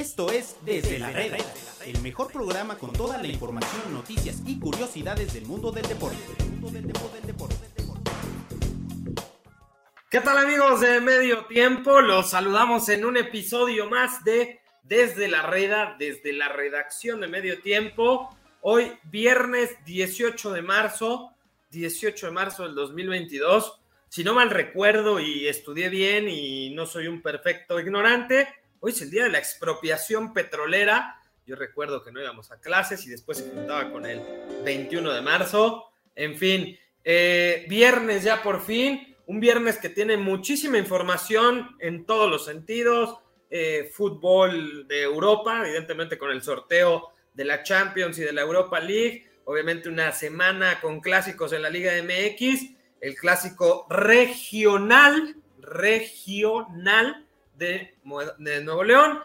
Esto es Desde la Reda, el mejor programa con toda la información, noticias y curiosidades del mundo del deporte. ¿Qué tal amigos de Medio Tiempo? Los saludamos en un episodio más de Desde la Reda, desde la redacción de Medio Tiempo. Hoy viernes 18 de marzo, 18 de marzo del 2022. Si no mal recuerdo y estudié bien y no soy un perfecto ignorante, hoy es el día de la expropiación petrolera. Yo recuerdo que no íbamos a clases y después se juntaba con el 21 de marzo. En fin, eh, viernes ya por fin, un viernes que tiene muchísima información en todos los sentidos. Eh, fútbol de Europa, evidentemente con el sorteo de la Champions y de la Europa League. Obviamente una semana con clásicos en la Liga MX el clásico regional, regional de, Nuevo León,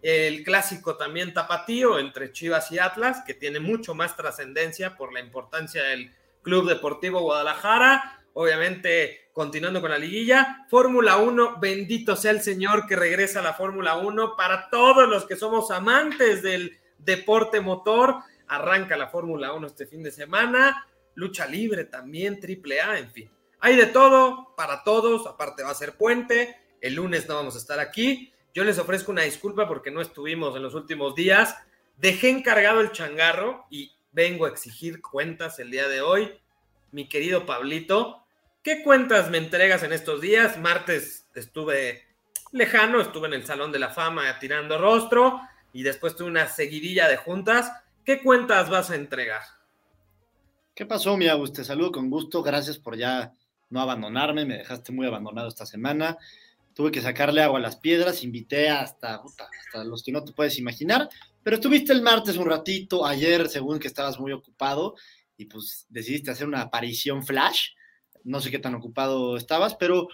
el clásico también tapatío entre Chivas y Atlas, que tiene mucho más trascendencia por la importancia del Club Deportivo Guadalajara, obviamente continuando con la liguilla, Fórmula 1, bendito sea el Señor que regresa a la Fórmula 1 para todos los que somos amantes del deporte motor, arranca la Fórmula 1 este fin de semana, lucha libre también, triple A, en fin. Hay de todo para todos, aparte va a ser puente, el lunes no vamos a estar aquí. Yo les ofrezco una disculpa porque no estuvimos en los últimos días. Dejé encargado el changarro y vengo a exigir cuentas el día de hoy. Mi querido Pablito, ¿qué cuentas me entregas en estos días? Martes estuve lejano, estuve en el Salón de la Fama tirando rostro y después tuve una seguidilla de juntas. ¿Qué cuentas vas a entregar? ¿Qué pasó, mi Agus? Te saludo con gusto. Gracias por ya no abandonarme. Me dejaste muy abandonado esta semana. Tuve que sacarle agua a las piedras. Invité hasta, hasta los que no te puedes imaginar. Pero estuviste el martes un ratito, ayer, según que estabas muy ocupado, y pues decidiste hacer una aparición flash. No sé qué tan ocupado estabas, pero,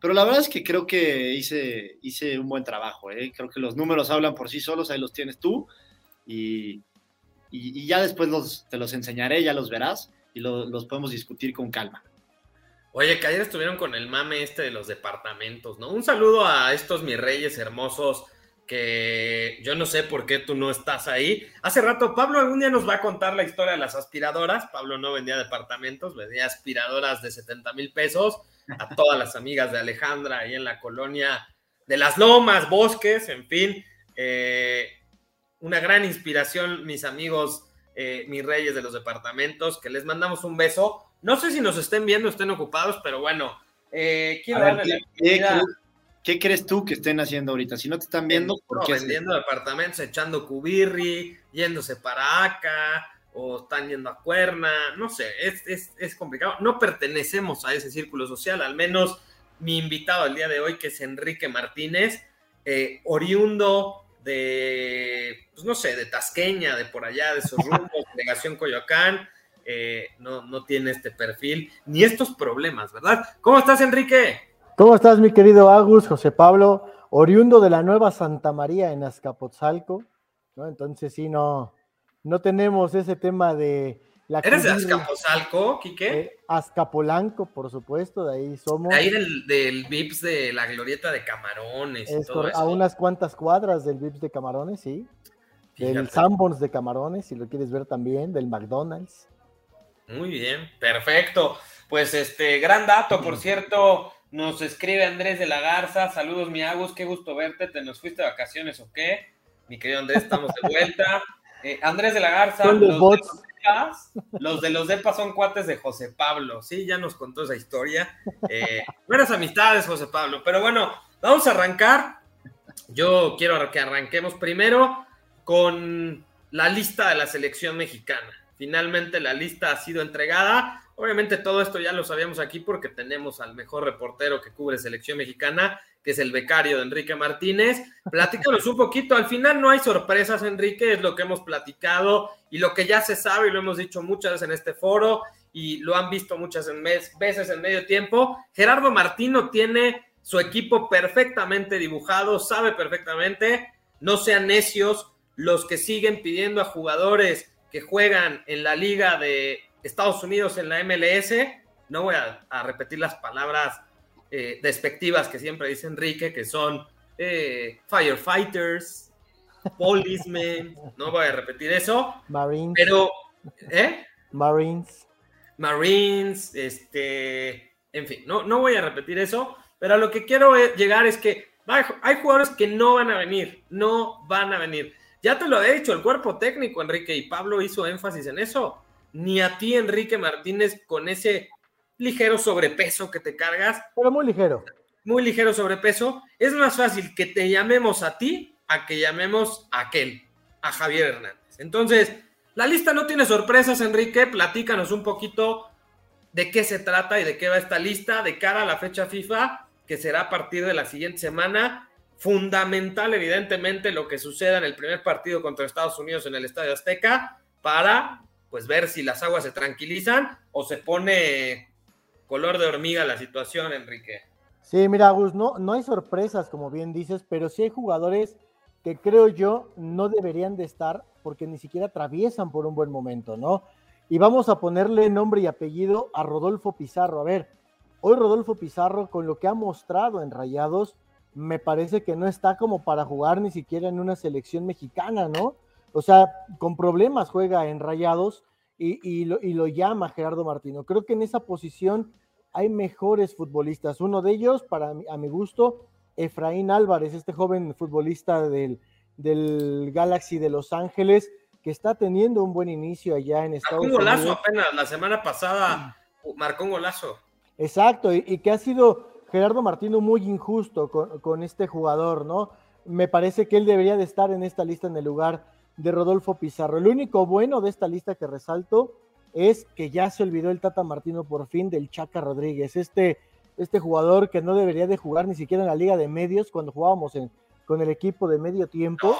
pero la verdad es que creo que hice, hice un buen trabajo. ¿eh? Creo que los números hablan por sí solos, ahí los tienes tú. Y, y, ya después te los enseñaré, ya los verás y los podemos discutir con calma. Oye, que ayer estuvieron con el mame este de los departamentos, ¿no? Un saludo a estos mis reyes hermosos que yo no sé por qué tú no estás ahí. Hace rato Pablo algún día nos va a contar la historia de las aspiradoras. Pablo no vendía departamentos, vendía aspiradoras de 70 mil pesos a todas las amigas de Alejandra ahí en la colonia de las Lomas, Bosques, en fin. Eh, una gran inspiración, mis amigos, eh, mis reyes de los departamentos, que les mandamos un beso. No sé si nos estén viendo, estén ocupados, pero bueno, eh, quiero darle ¿qué, crees tú que estén haciendo ahorita? Si no te están viendo, ¿por qué? Vendiendo departamentos, echando cubirri, yéndose para acá, o están yendo a cuerna, no sé, es, es complicado. No pertenecemos a ese círculo social, al menos mi invitado el día de hoy, que es Enrique Martínez, eh, oriundo de, pues no sé, de Tasqueña, de por allá, de esos rumbos, delegación Coyoacán, eh, no, no tiene este perfil ni estos problemas, ¿verdad? ¿Cómo estás, Enrique? ¿Cómo estás, mi querido Agus, José Pablo, oriundo de la Nueva Santa María en Azcapotzalco, ¿no? Entonces sí, no, no tenemos ese tema de ¿Eres de Azcapotzalco, Quique? Eh, Azcapolanco, por supuesto, de ahí somos. De ahí del, del VIPS de la glorieta de Camarones. y todo A unas cuantas cuadras del VIPS de Camarones, sí. Del Sanborns de Camarones, si lo quieres ver también, del McDonald's. Muy bien, perfecto. Pues este, gran dato, por cierto, nos escribe Andrés de la Garza. Saludos, mi Agus, qué gusto verte. ¿Te nos fuiste de vacaciones o qué? Mi querido Andrés, estamos de vuelta. Eh, Andrés de la Garza. Los, bots? los de los DEPA son cuates de José Pablo, sí, ya nos contó esa historia. Eh, buenas amistades, José Pablo. Pero bueno, vamos a arrancar. Yo quiero que arranquemos primero con la lista de la selección mexicana. Finalmente la lista ha sido entregada. Obviamente todo esto ya lo sabíamos aquí porque tenemos al mejor reportero que cubre selección mexicana, que es el becario de Enrique Martínez. Platícanos un poquito. Al final no hay sorpresas, Enrique, es lo que hemos platicado y lo que ya se sabe y lo hemos dicho muchas veces en este foro y lo han visto muchas veces en medio tiempo. Gerardo Martino tiene su equipo perfectamente dibujado, sabe perfectamente. No sean necios los que siguen pidiendo a jugadores que juegan en la liga de Estados Unidos en la MLS, no voy a, repetir las palabras eh, despectivas que siempre dice Enrique, que son eh, firefighters, Policemen, no voy a repetir eso. Marines. Pero, ¿eh? Marines. Marines, este, en fin, no, no voy a repetir eso, pero a lo que quiero llegar es que hay jugadores que no van a venir, no van a venir. Ya te lo he dicho, el cuerpo técnico, Enrique, y Pablo hizo énfasis en eso. Ni a ti, Enrique Martínez, con ese ligero sobrepeso que te cargas. Pero muy ligero. Muy ligero sobrepeso. Es más fácil que te llamemos a ti a que llamemos a aquel, a Javier Hernández. Entonces, la lista no tiene sorpresas, Enrique. Platícanos un poquito de qué se trata y de qué va esta lista de cara a la fecha FIFA, que será a partir de la siguiente semana. Fundamental, evidentemente, lo que suceda en el primer partido contra Estados Unidos en el Estadio Azteca para pues ver si las aguas se tranquilizan o se pone color de hormiga la situación, Enrique. Sí, mira, Gus, no, no hay sorpresas, como bien dices, pero sí hay jugadores que creo yo no deberían de estar porque ni siquiera atraviesan por un buen momento, ¿no? Y vamos a ponerle nombre y apellido a Rodolfo Pizarro. A ver, hoy Rodolfo Pizarro, con lo que ha mostrado en Rayados, me parece que no está como para jugar ni siquiera en una selección mexicana, ¿no? O sea, con problemas juega en Rayados y, lo, y lo llama Gerardo Martino. Creo que en esa posición hay mejores futbolistas. Uno de ellos, para a mi gusto, Efraín Álvarez, este joven futbolista del, del Galaxy de Los Ángeles, que está teniendo un buen inicio allá en Estados Unidos. un golazo apenas, la semana pasada marcó un golazo. Exacto, y, que ha sido Gerardo Martino muy injusto con, con, este jugador, ¿no? Me parece que él debería de estar en esta lista en el lugar de Rodolfo Pizarro. El único bueno de esta lista que resalto es que ya se olvidó el Tata Martino por fin del Chaca Rodríguez, este, este jugador que no debería de jugar ni siquiera en la Liga de Medios cuando jugábamos en, con el equipo de medio tiempo.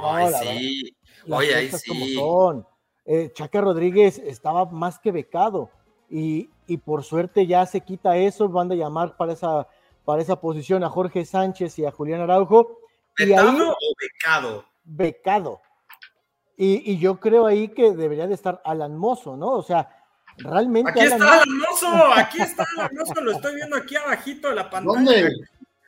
No, no, no, sí. Oye, ahí sí. son. Eh, Chaca Rodríguez estaba más que becado y, por suerte ya se quita eso, van a llamar para esa, para esa posición a Jorge Sánchez y a Julián Araujo. ¿Becado o becado? Becado. Y, yo creo ahí que debería de estar Alan Mozo, ¿no? O sea, realmente. Aquí está Alan Mozo, aquí está Alan Mozo, lo estoy viendo aquí abajito de la pantalla.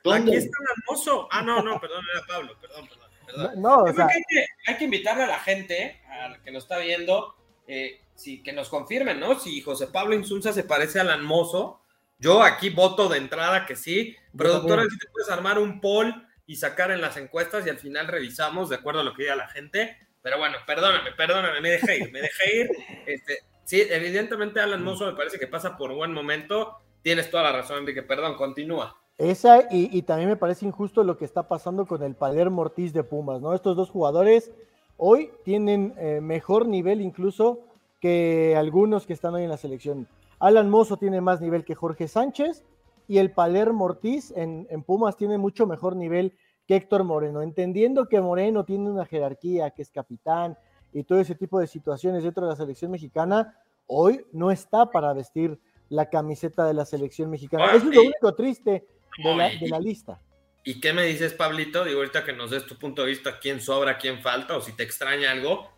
¿Dónde? Aquí está Alan Mozo. Ah, no, no, perdón, era Pablo, perdón, perdón. No, o sea... hay, que, hay, que, invitarle a la gente, al que nos está viendo, eh, sí, que nos confirmen, ¿no? Si José Pablo Insunza se parece a Alan Mozo. Yo aquí voto de entrada que sí. Productora, si te puedes armar un poll y sacar en las encuestas y al final revisamos de acuerdo a lo que diga la gente. Pero bueno, perdóname, perdóname, me dejé ir, me dejé ir. Este, sí, evidentemente Alan. Mozo me parece que pasa por buen momento. Tienes toda la razón, Enrique. Perdón, continúa. Esa, y, también me parece injusto lo que está pasando con el Palermo Ortiz de Pumas, ¿no? Estos dos jugadores hoy tienen eh, mejor nivel incluso que algunos que están hoy en la selección. Alan Mozo tiene más nivel que Jorge Sánchez y el Palermo Ortiz en, en Pumas tiene mucho mejor nivel que Héctor Moreno, entendiendo que Moreno tiene una jerarquía, que es capitán y todo ese tipo de situaciones dentro de la selección mexicana, hoy no está para vestir la camiseta de la selección mexicana. Eso es lo único triste de la, de la lista. ¿Y qué me dices, Pablito? Digo, ahorita que nos des tu punto de vista, quién sobra, quién falta, o si te extraña algo.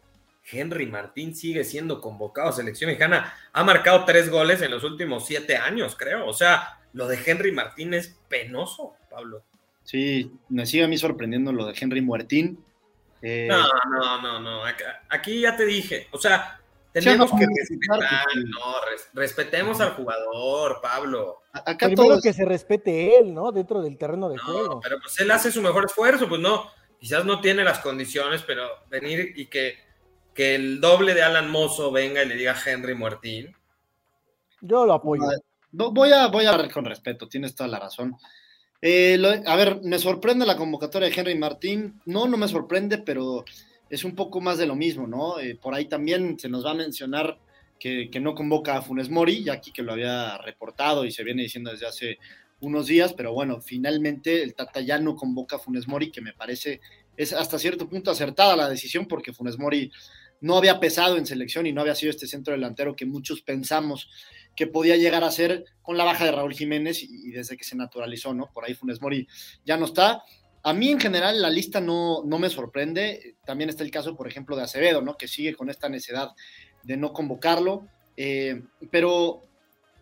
Henry Martín sigue siendo convocado a selección mexicana. Ha marcado tres goles en los últimos siete años, creo. O sea, lo de Henry Martín es penoso, Pablo. Sí, me sigue a mí sorprendiendo lo de Henry Muertín. Eh, no, no, no, no. Aquí ya te dije. O sea, tenemos que respetar, no, respetemos al jugador, Pablo. Acá Primero que se respete él, ¿no? Dentro del terreno de juego. Pero pues él hace su mejor esfuerzo, pues no, quizás no tiene las condiciones, pero venir y que, que el doble de Alan Mozo venga y le diga a Henry Muertín. Yo lo apoyo. voy a, voy a hablar con respeto, tienes toda la razón. Eh, a ver, me sorprende la convocatoria de Henry Martín. No, no me sorprende, pero es un poco más de lo mismo, ¿no? Eh, por ahí también se nos va a mencionar que, no convoca a Funes Mori, ya aquí que lo había reportado y se viene diciendo desde hace unos días, pero bueno, finalmente el Tata ya no convoca a Funes Mori, que me parece es hasta cierto punto acertada la decisión, porque Funes Mori no había pesado en selección y no había sido este centro delantero que muchos pensamos que podía llegar a ser con la baja de Raúl Jiménez y, desde que se naturalizó, ¿no? Por ahí Funes Mori ya no está. A mí en general la lista no, no me sorprende. También está el caso, por ejemplo, de Acevedo, ¿no? Que sigue con esta necesidad de no convocarlo. Eh, pero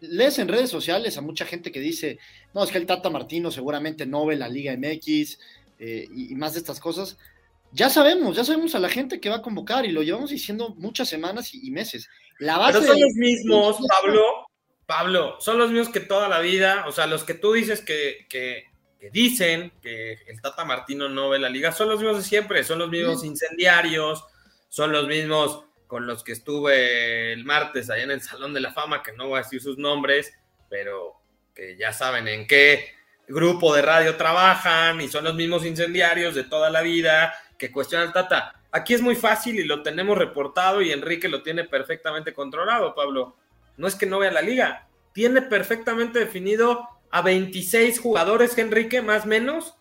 lees en redes sociales a mucha gente que dice, no, es que el Tata Martino seguramente no ve la Liga MX eh, y, más de estas cosas. Ya sabemos, ya sabemos a la gente que va a convocar y lo llevamos diciendo muchas semanas y, meses. La base Pero son los mismos, Pablo, Pablo, son los mismos que toda la vida, o sea, los que tú dices que, que, dicen que el Tata Martino no ve la liga, son los mismos de siempre, son los mismos incendiarios, son los mismos con los que estuve el martes allá en el Salón de la Fama, que no voy a decir sus nombres, pero que ya saben en qué grupo de radio trabajan y son los mismos incendiarios de toda la vida que cuestionan al Tata. Aquí es muy fácil y lo tenemos reportado y Enrique lo tiene perfectamente controlado, Pablo. No es que no vea la liga, tiene perfectamente definido a 26 jugadores, Enrique, más menos,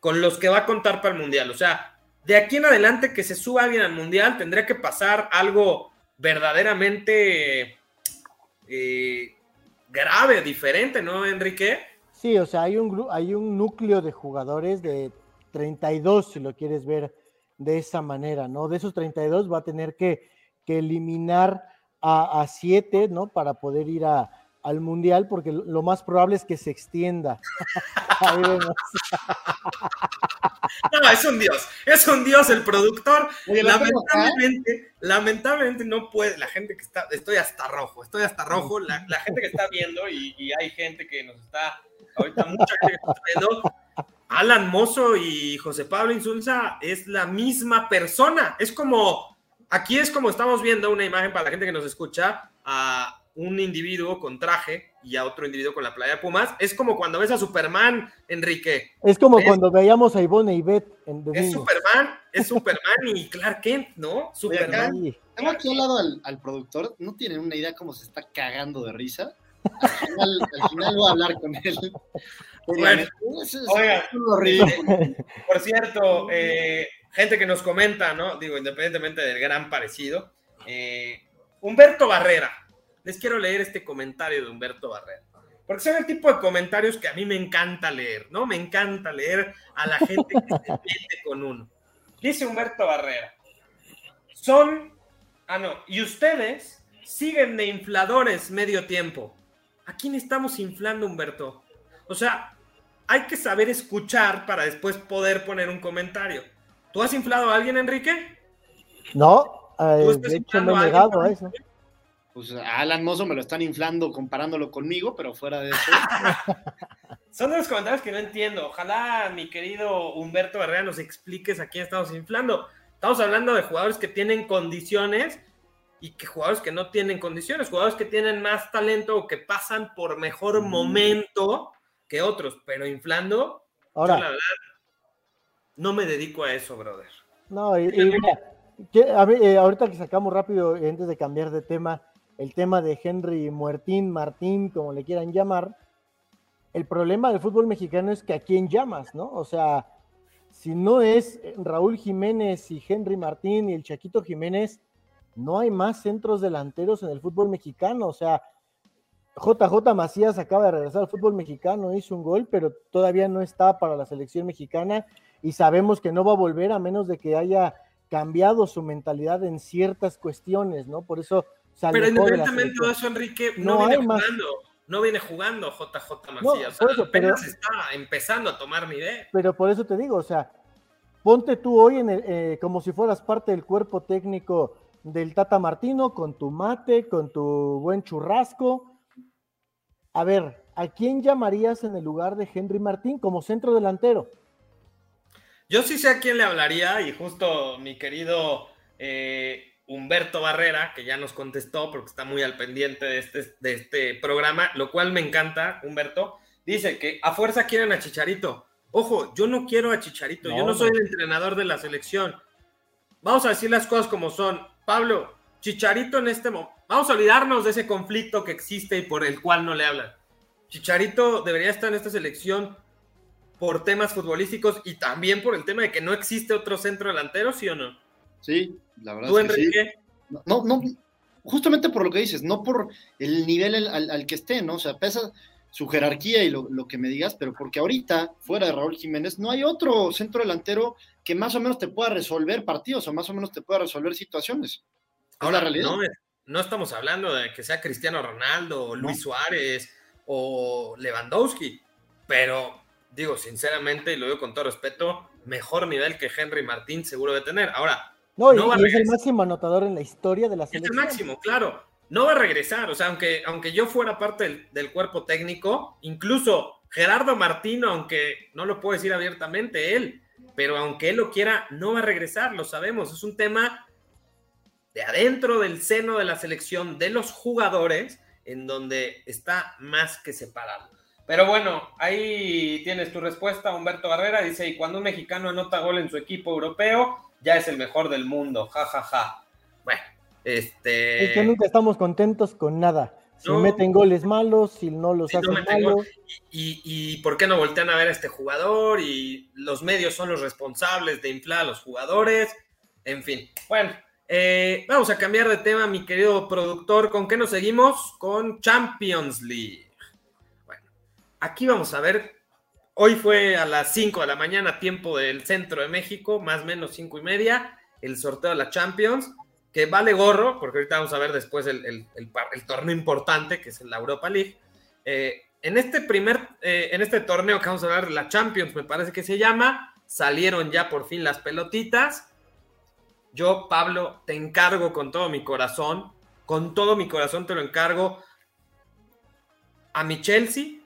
con los que va a contar para el Mundial. O sea, de aquí en adelante que se suba alguien al Mundial, tendría que pasar algo verdaderamente eh, grave, diferente, ¿no, Enrique? Sí, o sea, hay un, hay un núcleo de jugadores de 32, si lo quieres ver de esa manera, ¿no? De esos 32 va a tener que, que eliminar a, a, siete, ¿no? Para poder ir a, al Mundial, porque lo más probable es que se extienda. no, es un dios, es un dios el productor. lamentablemente, lamentablemente no puede, la gente que está, estoy hasta rojo, estoy hasta rojo, la, la gente que está viendo y, y, hay gente que nos está, ahorita mucha gente que está viendo, Alan Mozo y José Pablo Insulza es la misma persona. Es como, aquí es como estamos viendo una imagen para la gente que nos escucha, a un individuo con traje y a otro individuo con la playa de Pumas. Es como cuando ves a Superman, Enrique. Es como cuando veíamos a Ivonne y Beth en Es Superman, es Superman y Clark Kent, ¿no? Superman. tengo aquí al lado al, productor, no tienen una idea cómo se está cagando de risa. Al final, al final voy a hablar con él. Bueno, por cierto, eh, gente que nos comenta, ¿no? Digo, independientemente del gran parecido, eh, Humberto Barrera. Les quiero leer este comentario de Humberto Barrera. Porque son el tipo de comentarios que a mí me encanta leer, ¿no? Me encanta leer a la gente que se mete con uno. Dice Humberto Barrera. Son, ah, no, y ustedes siguen de infladores medio tiempo. ¿A quién estamos inflando, Humberto? O sea, hay que saber escuchar para después poder poner un comentario. ¿Tú has inflado a alguien, Enrique? No, eh, de hecho me he negado a eso. Pues a Alan Mozo me lo están inflando comparándolo conmigo, pero fuera de eso. Son de los comentarios que no entiendo. Ojalá mi querido Humberto Herrera nos expliques a quién estamos inflando. Estamos hablando de jugadores que tienen condiciones y que jugadores que no tienen condiciones, jugadores que tienen más talento o que pasan por mejor mm. momento que otros, pero inflando, Ahora, yo la verdad no me dedico a eso, brother. No, y, mira, eh, ahorita que sacamos rápido, antes de cambiar de tema, el tema de Henry Muertín, Martín, como le quieran llamar, el problema del fútbol mexicano es que a quién llamas, ¿no? O sea, si no es Raúl Jiménez y Henry Martín y el Chaquito Jiménez, no hay más centros delanteros en el fútbol mexicano. O sea, JJ Macías acaba de regresar al fútbol mexicano, hizo un gol, pero todavía no está para la selección mexicana y sabemos que no va a volver a menos de que haya cambiado su mentalidad en ciertas cuestiones, ¿no? Por eso Pero independientemente de, eso, Enrique, no, viene jugando, no viene jugando JJ Macías, pero, está empezando a tomar nivel. Pero por eso te digo, o sea, ponte tú hoy en el, eh, como si fueras parte del cuerpo técnico del Tata Martino, con tu mate, con tu buen churrasco, a ver, ¿a quién llamarías en el lugar de Henry Martín como centro delantero? Yo sí sé a quién le hablaría y justo mi querido eh, Humberto Barrera, que ya nos contestó porque está muy al pendiente de este, de este programa, lo cual me encanta, Humberto, dice que a fuerza quieren a Chicharito. Ojo, yo no quiero a Chicharito, yo no soy el entrenador de la selección. Vamos a decir las cosas como son. Pablo, Chicharito en este momento, vamos a olvidarnos de ese conflicto que existe y por el cual no le hablan. Chicharito debería estar en esta selección por temas futbolísticos y también por el tema de que no existe otro centro delantero, ¿sí o no? Sí, la verdad. ¿Tú, Enrique? No, no, justamente por lo que dices, no por el nivel al, que esté, ¿no? O sea, pesa su jerarquía y lo, lo, que me digas, pero porque ahorita, fuera de Raúl Jiménez, no hay otro centro delantero que más o menos te pueda resolver partidos o más o menos te pueda resolver situaciones. Ahora, no, no estamos hablando de que sea Cristiano Ronaldo, o Luis Suárez o Lewandowski, pero digo sinceramente, y lo digo con todo respeto, mejor nivel que Henry Martín seguro de tener. Ahora, no, y, es el máximo anotador en la historia de la selección. Es el máximo, claro. No va a regresar, o sea, aunque, aunque yo fuera parte del, cuerpo técnico, incluso Gerardo Martino, aunque no lo puedo decir abiertamente él, pero aunque él lo quiera, no va a regresar, lo sabemos. Es un tema de adentro del seno de la selección, de los jugadores, en donde está más que separado. Pero bueno, ahí tienes tu respuesta, Humberto Barrera. Dice, y cuando un mexicano anota gol en su equipo europeo, ya es el mejor del mundo, ja, ja, ja. Bueno, este... Es que nunca estamos contentos con nada. Si meten goles malos, si no los hacen malos. Y, y, por qué no voltean a ver a este jugador? Y los medios son los responsables de inflar a los jugadores. En fin, bueno, eh, vamos a cambiar de tema, mi querido productor. ¿Con qué nos seguimos? Con Champions League. Bueno, aquí vamos a ver Hoy fue a las 5 de la mañana, tiempo del centro de México, más o menos 5 y media, el sorteo de la Champions, que vale gorro, porque ahorita vamos a ver después el, torneo importante, que es la Europa League. Eh, en este primer, eh, en este torneo que vamos a hablar, la Champions, me parece que se llama, salieron ya por fin las pelotitas. Yo, Pablo, te encargo con todo mi corazón, con todo mi corazón te lo encargo a mi Chelsea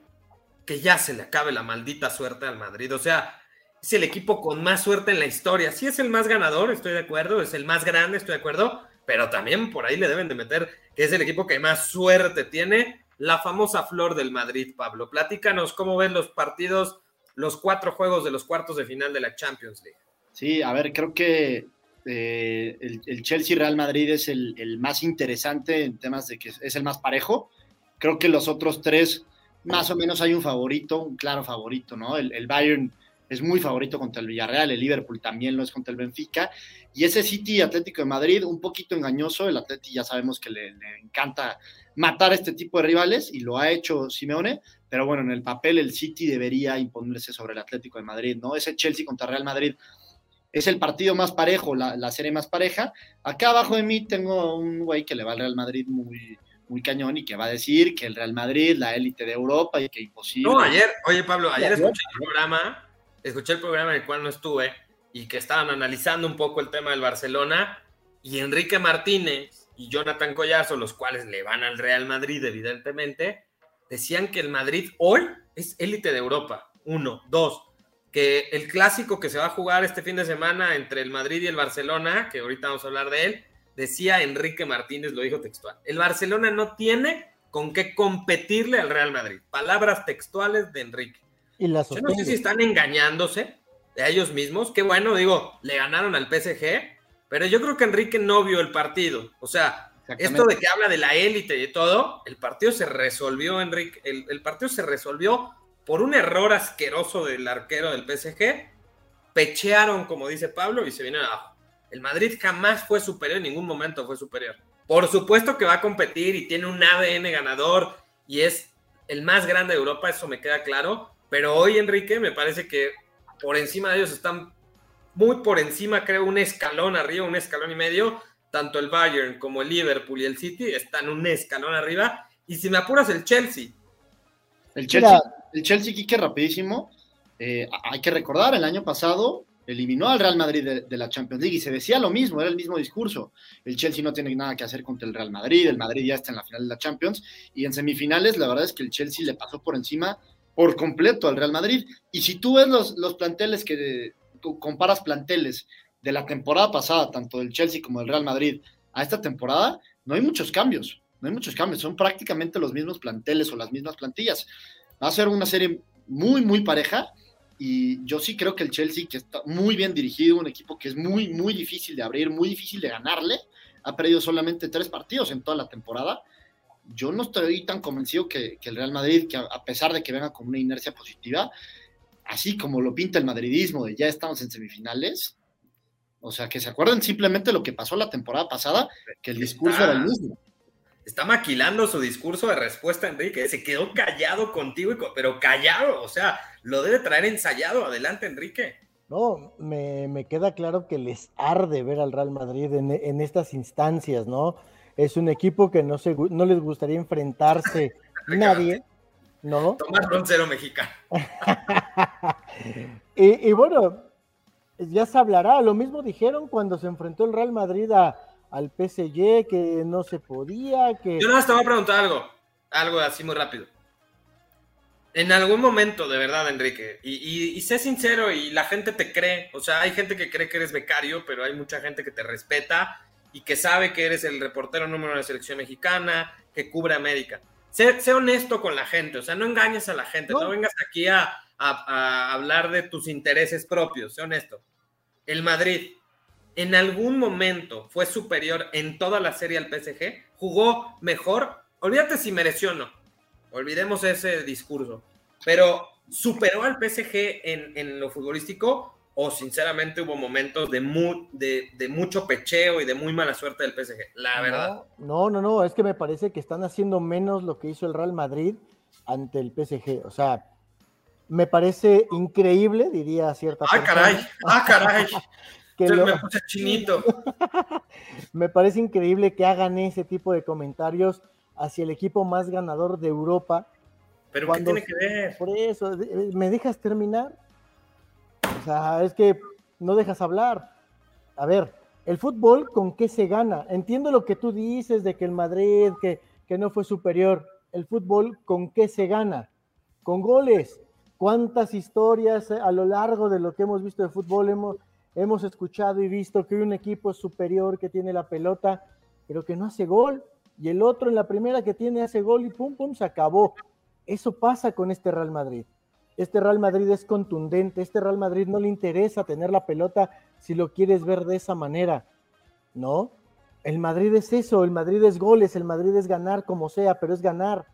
que ya se le acabe la maldita suerte al Madrid. O sea, es el equipo con más suerte en la historia. Sí es el más ganador, estoy de acuerdo, es el más grande, estoy de acuerdo, pero también por ahí le deben de meter que es el equipo que más suerte tiene. La famosa flor del Madrid, Pablo. Platícanos cómo ven los partidos, los cuatro juegos de los cuartos de final de la Champions League. Sí, a ver, creo que eh, el, Chelsea Real Madrid es el, el, más interesante en temas de que es el más parejo. Creo que los otros tres más o menos hay un favorito, un claro favorito, ¿no? El, Bayern es muy favorito contra el Villarreal, el Liverpool también lo es contra el Benfica, y ese City Atlético de Madrid, un poquito engañoso, el Atlético ya sabemos que le, encanta matar a este tipo de rivales, y lo ha hecho Simeone, pero bueno, en el papel el City debería imponerse sobre el Atlético de Madrid, ¿no? Ese Chelsea contra Real Madrid es el partido más parejo, la, la serie más pareja. Acá abajo de mí tengo un güey que le va al Real Madrid muy, muy cañón y que va a decir que el Real Madrid, la élite de Europa y que imposible. No, ayer, oye Pablo, ayer escuché el programa, escuché el programa en el cual no estuve y que estaban analizando un poco el tema del Barcelona y Enrique Martínez y Jonathan Collazo, los cuales le van al Real Madrid, evidentemente, decían que el Madrid hoy es élite de Europa. Uno, dos, que el clásico que se va a jugar este fin de semana entre el Madrid y el Barcelona, que ahorita vamos a hablar de él, decía Enrique Martínez, lo dijo textual, el Barcelona no tiene con qué competirle al Real Madrid. Palabras textuales de Enrique. Y Yo no sé si están engañándose de ellos mismos. Qué bueno, digo, le ganaron al PSG, pero yo creo que Enrique no vio el partido. O sea, esto de que habla de la élite y de todo, el partido se resolvió, Enrique, el, el partido se resolvió por un error asqueroso del arquero del PSG. Pechearon, como dice Pablo, y se viene abajo. El Madrid jamás fue superior, en ningún momento fue superior. Por supuesto que va a competir y tiene un ADN ganador y es el más grande de Europa, eso me queda claro. Pero hoy, Enrique, me parece que por encima de ellos están muy por encima, creo, un escalón arriba, un escalón y medio. Tanto el Bayern como el Liverpool y el City están un escalón arriba. Y si me apuras, el Chelsea. El Chelsea, el Chelsea, Kike, rapidísimo. Eh, hay que recordar, el año pasado eliminó al Real Madrid de, la Champions League y se decía lo mismo, era el mismo discurso. El Chelsea no tiene nada que hacer contra el Real Madrid, el Madrid ya está en la final de la Champions y en semifinales la verdad es que el Chelsea le pasó por encima por completo al Real Madrid. Y si tú ves los, los planteles que tú comparas planteles de la temporada pasada, tanto del Chelsea como del Real Madrid, a esta temporada, no hay muchos cambios, no hay muchos cambios, son prácticamente los mismos planteles o las mismas plantillas. Va a ser una serie muy, muy pareja y yo sí creo que el Chelsea, que está muy bien dirigido, un equipo que es muy, muy difícil de abrir, muy difícil de ganarle, ha perdido solamente tres partidos en toda la temporada. Yo no estoy tan convencido que, el Real Madrid, que a, pesar de que venga con una inercia positiva, así como lo pinta el madridismo de ya estamos en semifinales, o sea, que se acuerden simplemente lo que pasó la temporada pasada, que el discurso era el mismo está maquilando su discurso de respuesta, Enrique. Se quedó callado contigo, pero callado. O sea, lo debe traer ensayado. Adelante, Enrique. No, me, queda claro que les arde ver al Real Madrid en, estas instancias, ¿no? Es un equipo que no, se, no les gustaría enfrentarse nadie, ¿no? Tomás Roncero mexicano. y, y bueno, ya se hablará. Lo mismo dijeron cuando se enfrentó el Real Madrid al PSG, que no se podía, que... Yo nada más te voy a preguntar algo, algo así muy rápido. En algún momento, de verdad, Enrique, y, sé sincero y la gente te cree, o sea, hay gente que cree que eres becario, pero hay mucha gente que te respeta y que sabe que eres el reportero número de la selección mexicana, que cubre América. Sé, sé honesto con la gente, o sea, no engañes a la gente, no, vengas aquí a, a, hablar de tus intereses propios, sé honesto. El Madrid, en algún momento fue superior en toda la serie al PSG, jugó mejor, olvídate si mereció o no, olvidemos ese discurso, pero superó al PSG en, lo futbolístico o sinceramente hubo momentos de, de, mucho pecheo y de muy mala suerte del PSG, la verdad. No, no, no, es que me parece que están haciendo menos lo que hizo el Real Madrid ante el PSG. O sea, me parece increíble, diría cierta ¡Ah, caray! ¡Ah, caray! que me puse chinito. me parece increíble que hagan ese tipo de comentarios hacia el equipo más ganador de Europa. ¿Pero qué tiene que ver? Por eso, ¿me dejas terminar? O sea, es que no dejas hablar. A ver, el fútbol, ¿con qué se gana? Entiendo lo que tú dices de que el Madrid, que, que no fue superior. El fútbol, ¿con qué se gana? Con goles. ¿Cuántas historias a lo largo de lo que hemos visto de fútbol hemos, hemos escuchado y visto que un equipo superior que tiene la pelota, pero que no hace gol? y el otro en la primera que tiene hace gol y pum, pum, se acabó. Eso pasa con este Real Madrid. Este Real Madrid es contundente, este Real Madrid no le interesa tener la pelota si lo quieres ver de esa manera, ¿no? El Madrid es eso, el Madrid es goles, el Madrid es ganar como sea, pero es ganar.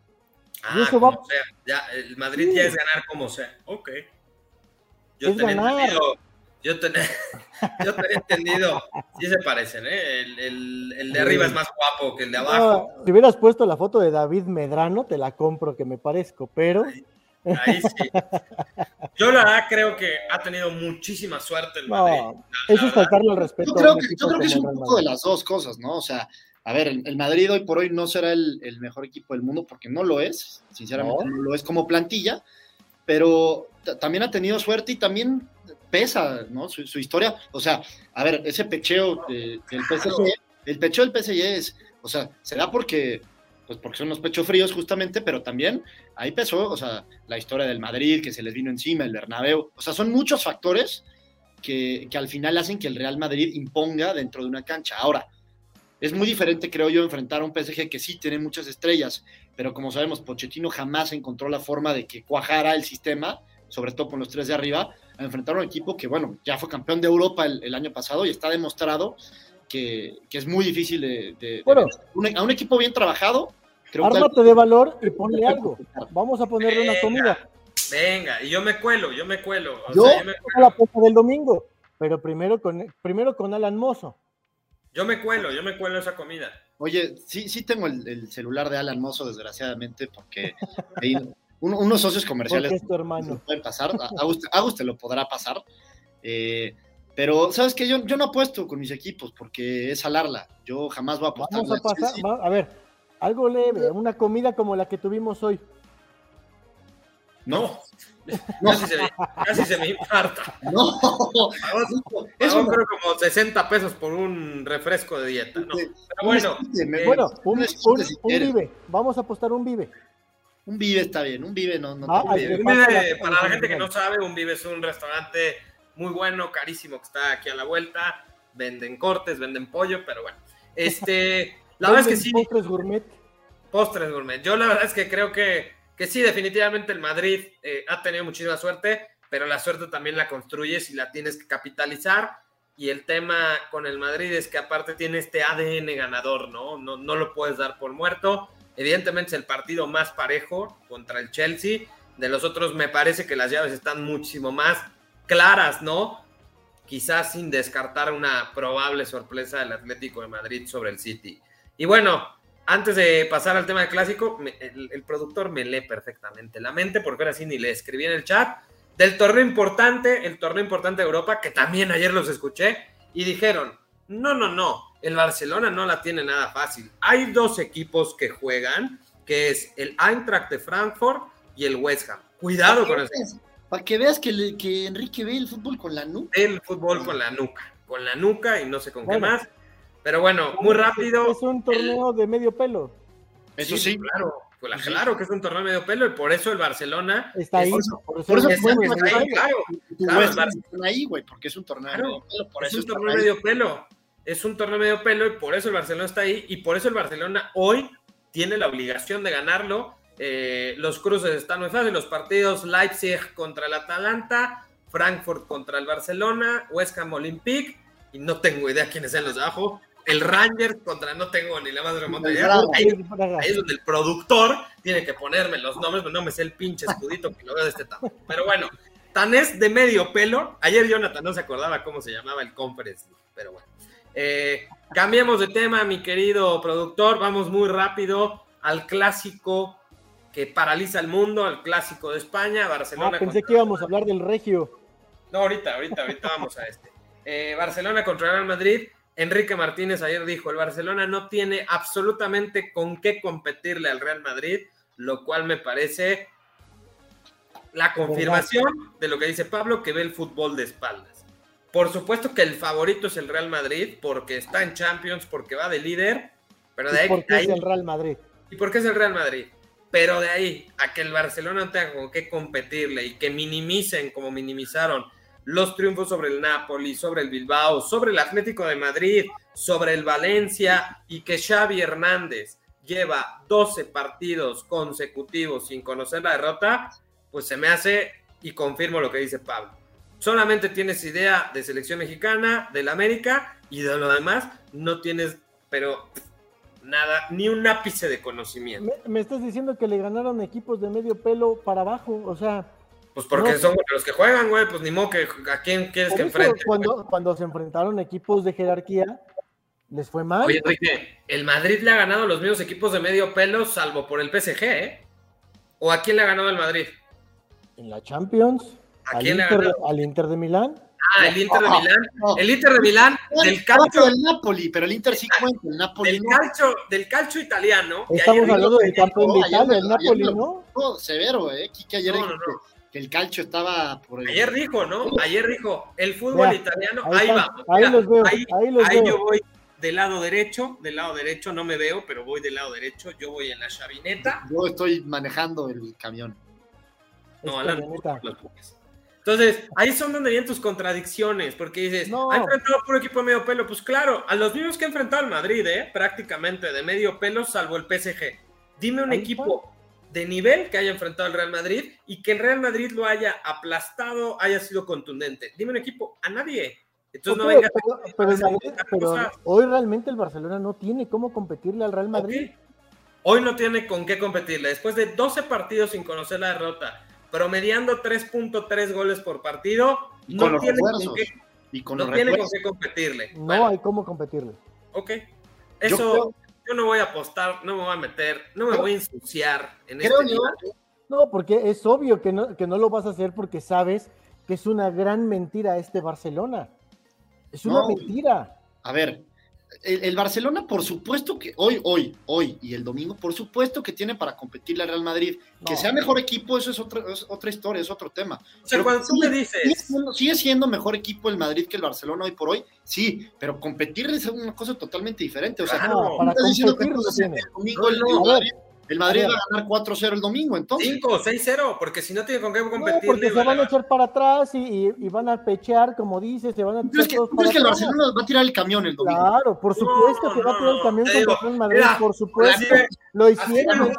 Ah, como sea. Ya, el Madrid ya es ganar como sea. Ok. Yo es ganar. Yo tenía, yo tenía entendido, sí se parecen, ¿eh? El, de arriba es más guapo que el de abajo. si hubieras puesto la foto de David Medrano, te la compro que me parezco, pero... Ahí, sí. Yo la verdad creo que ha tenido muchísima suerte el Madrid. eso es faltarle el respeto. Yo creo, que, yo creo que, es un poco de las dos cosas, ¿no? O sea, a ver, el, Madrid hoy por hoy no será el, mejor equipo del mundo porque no lo es, sinceramente no, lo es como plantilla, pero también ha tenido suerte y también pesa, ¿no? Su, historia. O sea, a ver, ese pecheo del PSG, el pecheo del PSG es, o sea, se da porque, pues porque son los pechos fríos justamente, pero también ahí pesó, o sea, la historia del Madrid, que se les vino encima, el Bernabéu. O sea, son muchos factores que, que al final hacen que el Real Madrid imponga dentro de una cancha. Ahora, es muy diferente, creo yo, enfrentar a un PSG que sí tiene muchas estrellas, pero como sabemos, Pochettino jamás encontró la forma de que cuajara el sistema, sobre todo con los tres de arriba, a enfrentar a un equipo que, bueno, ya fue campeón de Europa el, año pasado y está demostrado que, es muy difícil de, bueno, a un equipo bien trabajado. Creo ármate de valor y ponle algo. Vamos a ponerle una comida. Venga, y yo me cuelo, yo me cuelo. yo, me cuelo. la puesta del domingo, pero primero con, primero con Alan Mozo. Yo me cuelo, yo me cuelo esa comida. Oye, sí, sí tengo el, celular de Alan Mozo, desgraciadamente, porque unos socios comerciales es tu hermano. pueden pasar, a, usted, lo podrá pasar. Eh, pero, ¿sabes qué? Yo, yo no apuesto con mis equipos porque es alarla. Yo jamás voy a apostar. Vamos a pasar, a ver, algo leve, una comida como la que tuvimos hoy. No, Casi, se me, casi se me infarta. No, eso creo como 60 pesos por un refresco de dieta. No. Pero bueno, eh, bueno un, vive. Vamos a apostar un vive. Un vive está bien, un vive no. no ah, un vive, para la gente que no sabe, un vive es un restaurante muy bueno, carísimo, que está aquí a la vuelta. Venden cortes, venden pollo, pero bueno. Este, la verdad es que sí. Postres gourmet. Postres gourmet. Yo la verdad es que creo que que sí, definitivamente el Madrid eh, ha tenido muchísima suerte, pero la suerte también la construyes y la tienes que capitalizar. Y el tema con el Madrid es que aparte tiene este ADN ganador, ¿no? No, no lo puedes dar por muerto. Evidentemente es el partido más parejo contra el Chelsea. De los otros me parece que las llaves están muchísimo más claras, ¿no? Quizás sin descartar una probable sorpresa del Atlético de Madrid sobre el City. Y bueno, antes de pasar al tema del clásico, el, productor me lee perfectamente la mente, porque ahora sí ni le escribí en el chat, del torneo importante, el torneo importante de Europa, que también ayer los escuché, y dijeron, no, no, no, el Barcelona no la tiene nada fácil. Hay dos equipos que juegan, que es el Eintracht de Frankfurt y el West Ham. Cuidado con eso. Para que veas que, le- que Enrique ve el fútbol con la nuca. El fútbol con la nuca, con la nuca y no sé con qué Bueno. más. Pero bueno, muy rápido. Es un torneo de medio pelo. Eso sí. Claro, pues la- Sí. claro que es un torneo medio pelo y por eso el Barcelona. Está ahí. es- Por eso, por eso está ahí, claro. Claro, West el Bar- Ham está ahí, güey, porque es un torneo Claro, medio pelo, por es eso un torneo ahí. medio pelo. Es un torneo medio pelo y por eso el Barcelona está ahí y por eso el Barcelona hoy tiene la obligación de ganarlo. Eh, los cruces están muy fáciles. Los partidos Leipzig contra el Atalanta, Frankfurt contra el Barcelona, West Ham Olympique y no tengo idea quiénes sean los de abajo. El Rangers contra no tengo ni la más remota idea. Ahí, es donde el productor tiene que ponerme los nombres, pero no me sé el pinche escudito que lo veo de este tamaño. Pero bueno, tan es de medio pelo. Ayer Jonathan no se acordaba cómo se llamaba el conference, pero bueno. Eh, cambiemos de tema, mi querido productor. Vamos muy rápido al clásico que paraliza el mundo, al clásico de España, Ah, Barcelona. pensé contra- que íbamos a hablar del Regio. no, ahorita, ahorita, ahorita vamos a este. Eh, Barcelona contra Real Madrid. Enrique Martínez ayer dijo, el Barcelona no tiene absolutamente con qué competirle al Real Madrid, lo cual me parece la confirmación de lo que dice Pablo, que ve el fútbol de espaldas. Por supuesto que el favorito es el Real Madrid, porque está en Champions, porque va de líder, pero de ¿Y ahí, por qué ahí- es el Real Madrid? ¿Y por qué es el Real Madrid? Pero de ahí a que el Barcelona no tenga con qué competirle y que minimicen como minimizaron los triunfos sobre el Napoli, sobre el Bilbao, sobre el Atlético de Madrid, sobre el Valencia y que Xavi Hernández lleva 12 partidos consecutivos sin conocer la derrota, pues se me hace y confirmo lo que dice Pablo. Solamente tienes idea de selección mexicana, del América y de lo demás no tienes, pero nada, ni un ápice de conocimiento. Me, me estás diciendo que le ganaron equipos de medio pelo para abajo, o sea, Pues porque No. son los que juegan, güey, pues ni modo que a quién quieres que enfrente. cuando, cuando se enfrentaron equipos de jerarquía, les fue mal. Oye, Enrique, el Madrid le ha ganado a los mismos equipos de medio pelo, salvo por el PSG, ¿eh? ¿O a quién le ha ganado el Madrid? En la Champions, ¿A al quién le ha ganado? al Inter de Milán. Ah, el Inter de No, Milán. no. El Inter de Milán, del Abajo calcio, del Napoli, pero el Inter sí cuenta, el Napoli del no. calcio, del calcio italiano. Estamos hablando del campeón de Italia, el Napoli, ¿no? Severo, ¿eh? Quique ayer No, dijo no, no. Que, el calcio estaba por el... Ayer dijo, ¿no? Ayer dijo, el fútbol italiano, ahí ahí, vamos. ahí los veo, ahí, ahí los ahí veo. yo voy del lado derecho, del lado derecho no me veo, pero voy del lado derecho, yo voy en la chavineta. Yo estoy manejando el camión. No, Es Alan, los Pumas. Entonces, ahí son donde vienen tus contradicciones, porque dices, No. ¿ha enfrentado a puro equipo de medio pelo? Pues claro, a los mismos que ha enfrentado al Madrid, ¿eh? prácticamente de medio pelo, salvo el PSG. Dime un Ahí equipo de nivel que haya enfrentado al Real Madrid y que el Real Madrid lo haya aplastado, haya sido contundente. Dime un equipo, a nadie. Entonces no Ok, vengas pero, a pero Madrid- pero hoy realmente el Barcelona no tiene cómo competirle al Real Madrid. Ok. Hoy no tiene con qué competirle. Después de 12 partidos sin conocer la derrota, promediando 3.3 goles por partido, Y no con los tiene, con qué, Y con no los tiene con qué competirle. No Bueno, hay cómo competirle. ok. Eso creo- yo no voy a apostar, no me voy a meter, no me Creo- voy a ensuciar en Creo este yo. No, porque es obvio que no, que no lo vas a hacer porque sabes que es una gran mentira este Barcelona. Es una No. mentira. a ver, el, el Barcelona, por supuesto que hoy, hoy, hoy y el domingo, por supuesto que tiene para competirle al Real Madrid. Que sea mejor equipo, eso es otra, es otra historia, es otro tema. O sea, Pero cuando tú sigue- me Sigue dices, siendo, sigue siendo mejor equipo el Madrid que el Barcelona hoy por hoy, sí, pero competir es una cosa totalmente diferente. O sea, Claro. No, tú para estás diciendo que competir el domingo No, el, no, el a ver, Madrid, el Madrid va a ganar 4-0 el domingo, entonces. 5 o 6-0, porque si no tiene con qué No, competirle. porque se van a echar para atrás y, y- y van a pechear, como dices, se van a ¿Tú crees echar que, todos para crees que el. Barcelona va a tirar el camión el domingo? Claro, por supuesto No, que va a no, tirar el camión contra el Madrid, por supuesto. así Lo hicieron,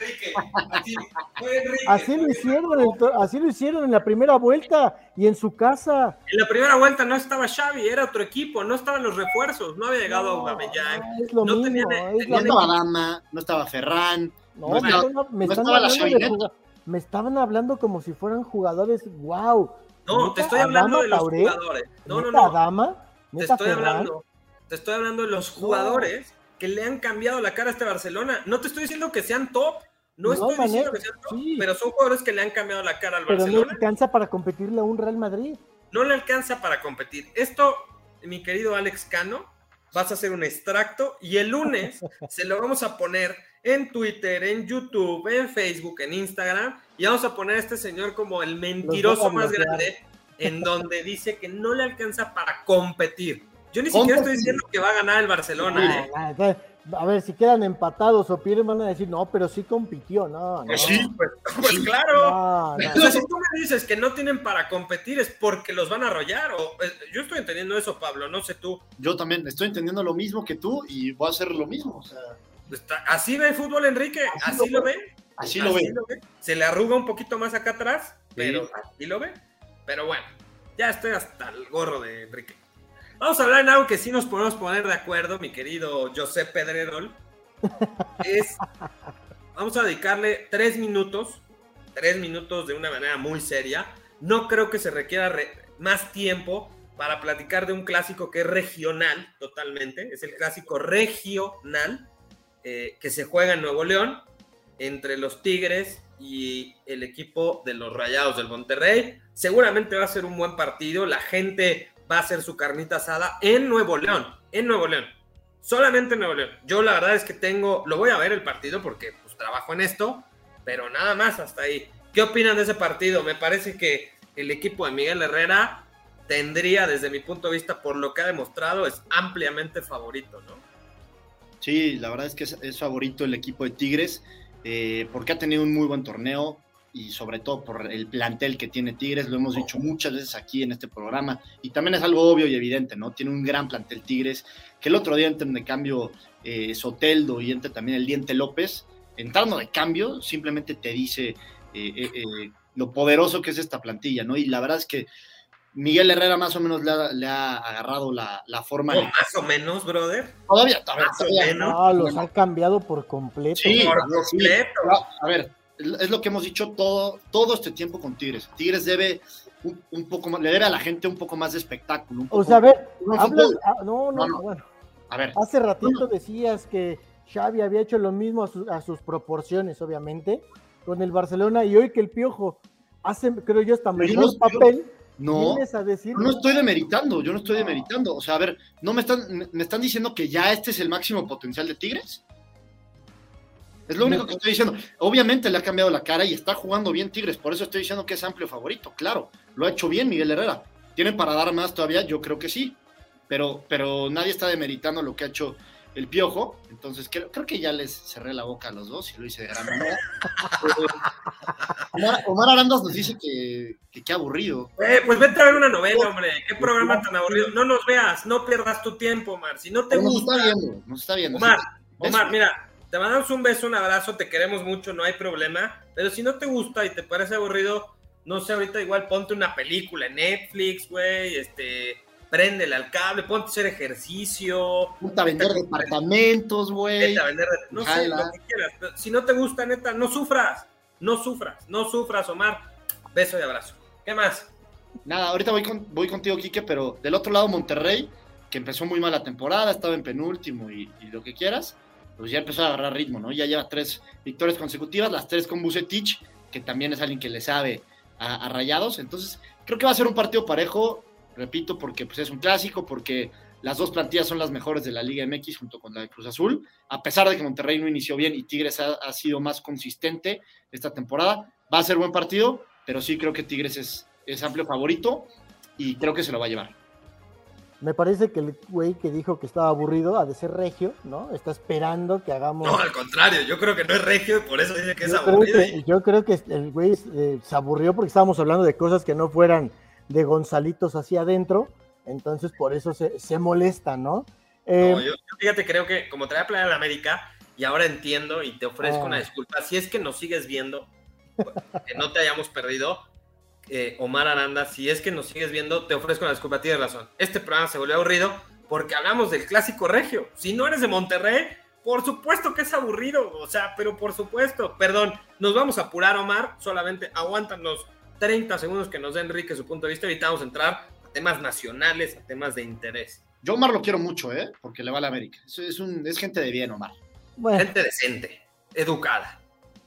Enrique. Así, fue Enrique, así lo hicieron, así lo hicieron en la primera vuelta y en su casa. En la primera vuelta no estaba Xavi, era otro equipo, no estaban los refuerzos, no había llegado No, Aubameyang. no, es lo no mismo, tenían- es No tenían estaba Dama, no estaba Ferran. No, No me, estaba- están, me estaba la hablando de Chavineta. juga- me estaban hablando como si fueran jugadores, wow. No, te estoy hablando de los jugadores. No, no, no. Dama, Te estoy Ferran. hablando. Te estoy hablando de los jugadores que le han cambiado la cara a este Barcelona. No te estoy diciendo que sean top. No, No estoy diciendo que sean top, sí. pero son jugadores que le han cambiado la cara al pero no Barcelona. alcanza para competirle a un Real Madrid. no le alcanza para competir. Esto, mi querido Alex Cano, vas a hacer un extracto y el lunes se lo vamos a poner en Twitter, en YouTube, en Facebook, en Instagram y vamos a poner a este señor como el mentiroso más grande en donde dice que no le alcanza para competir. Yo ni siquiera estoy diciendo que va a ganar el Barcelona. ¿eh? A ver, si quedan empatados o pierden, van a decir, no, pero sí compitió, no. Pues sí, pues, pues claro. O sea, si tú me dices que no tienen para competir es porque los van a arrollar. O, eh, yo estoy entendiendo eso, Pablo, no sé tú. Yo también estoy entendiendo lo mismo que tú y voy a hacer lo mismo. O sea... así ve el fútbol, Enrique, así, lo, ve. Así, lo, ve. Se le arruga un poquito más acá atrás, pero así lo ve. Pero bueno, ya estoy hasta el gorro de Enrique. Vamos a hablar en algo que sí nos podemos poner de acuerdo, mi querido José Pedrerol. Vamos a dedicarle tres minutos, tres minutos de una manera muy seria. No creo que se requiera más tiempo para platicar de un clásico que es regional totalmente. Es el clásico regional eh, que se juega en Nuevo León entre los Tigres y el equipo de los Rayados del Monterrey. Seguramente va a ser un buen partido. La gente va a ser su carnita asada en Nuevo León, en Nuevo León, solamente en Nuevo León. Yo la verdad es que tengo, lo voy a ver el partido porque pues trabajo en esto, pero nada más hasta ahí. ¿Qué opinan de ese partido? Me parece que el equipo de Miguel Herrera tendría, desde mi punto de vista, por lo que ha demostrado, es ampliamente favorito, ¿no? Sí, la verdad es que es, favorito el equipo de Tigres, eh, porque ha tenido un muy buen torneo, y sobre todo por el plantel que tiene Tigres, lo hemos dicho muchas veces aquí en este programa, y también es algo obvio y evidente, ¿no? Tiene un gran plantel Tigres, que el otro día entren de cambio eh, Soteldo y entre también el Diente López, entrando de cambio, simplemente te dice eh, eh, lo poderoso que es esta plantilla, ¿no? Y la verdad es que Miguel Herrera más o menos le ha, agarrado la, forma. más o menos, brother. Todavía, todavía. No, los ha cambiado por completo. Sí, por completo. a ver, es lo que hemos dicho todo, todo este tiempo con Tigres. Tigres debe un, poco más, le debe a la gente un poco más de espectáculo. o sea, a ver, ah, no, no, no, bueno. A ver. Hace ratito decías que Xavi había hecho lo mismo a, sus proporciones, obviamente, con el Barcelona, y hoy que el Piojo hace, creo yo, hasta mejor papel. No, a decir, no estoy demeritando, yo no estoy demeritando. O sea, a ver, ¿no me están, me están diciendo que ya este es el máximo potencial de Tigres? Es lo único que estoy diciendo. Obviamente le ha cambiado la cara y está jugando bien Tigres, por eso estoy diciendo que es amplio favorito, claro. Lo ha hecho bien Miguel Herrera. ¿Tiene para dar más todavía? Yo creo que sí. Pero, pero nadie está demeritando lo que ha hecho el Piojo. Entonces creo, creo que ya les cerré la boca a los dos y lo hice de gran manera. Omar, Arandas nos dice que, qué aburrido. Eh, pues vete a ver una novela, hombre. Qué programa tan aburrido. No nos veas, no pierdas tu tiempo, Omar. Si no te gusta. Nos está viendo, nos está viendo. Omar, Omar, mira, te mandamos un beso, un abrazo, te queremos mucho, no hay problema. Pero si no te gusta y te parece aburrido, no sé, ahorita igual ponte una película en Netflix, güey, este, préndele al cable, ponte a hacer ejercicio. Ponte a vender departamentos, güey. no sé, lo que quieras. si no te gusta, neta, no sufras, no sufras, no sufras, Omar. Beso y abrazo. ¿Qué más? Nada, ahorita voy, voy contigo, Quique, pero del otro lado, Monterrey, que empezó muy mal la temporada, estaba en penúltimo y lo que quieras pues ya empezó a agarrar ritmo, ¿no? Ya lleva tres victorias consecutivas, las tres con Bucetich, que también es alguien que le sabe a, rayados. Entonces, creo que va a ser un partido parejo, repito, porque pues, es un clásico, porque las dos plantillas son las mejores de la Liga MX junto con la de Cruz Azul, a pesar de que Monterrey no inició bien y Tigres ha, sido más consistente esta temporada. Va a ser buen partido, pero sí creo que Tigres es, es amplio favorito y creo que se lo va a llevar. Me parece que el güey que dijo que estaba aburrido ha de ser regio, ¿no? Está esperando que hagamos. No, al contrario, yo creo que no es regio y por eso dice que es aburrido. yo creo que el güey eh, se aburrió porque estábamos hablando de cosas que no fueran de Gonzalitos hacia adentro, entonces por eso se, se molesta, ¿no? Eh, no yo, fíjate, creo que como traía Playa de la América, y ahora entiendo y te ofrezco una ah. disculpa, si es que nos sigues viendo, que no te hayamos perdido, eh, Omar Aranda, si es que nos sigues viendo, te ofrezco una disculpa, tienes razón. Este programa se volvió aburrido porque hablamos del clásico regio. Si no eres de Monterrey, por supuesto que es aburrido, o sea, pero por supuesto, perdón, nos vamos a apurar, Omar, solamente aguántanos 30 segundos que nos dé Enrique su punto de vista, ahorita vamos a entrar a temas nacionales, a temas de interés. Yo Omar lo quiero mucho, ¿eh? Porque le va a la América. Es, un, es gente de bien, Omar. Gente decente, educada.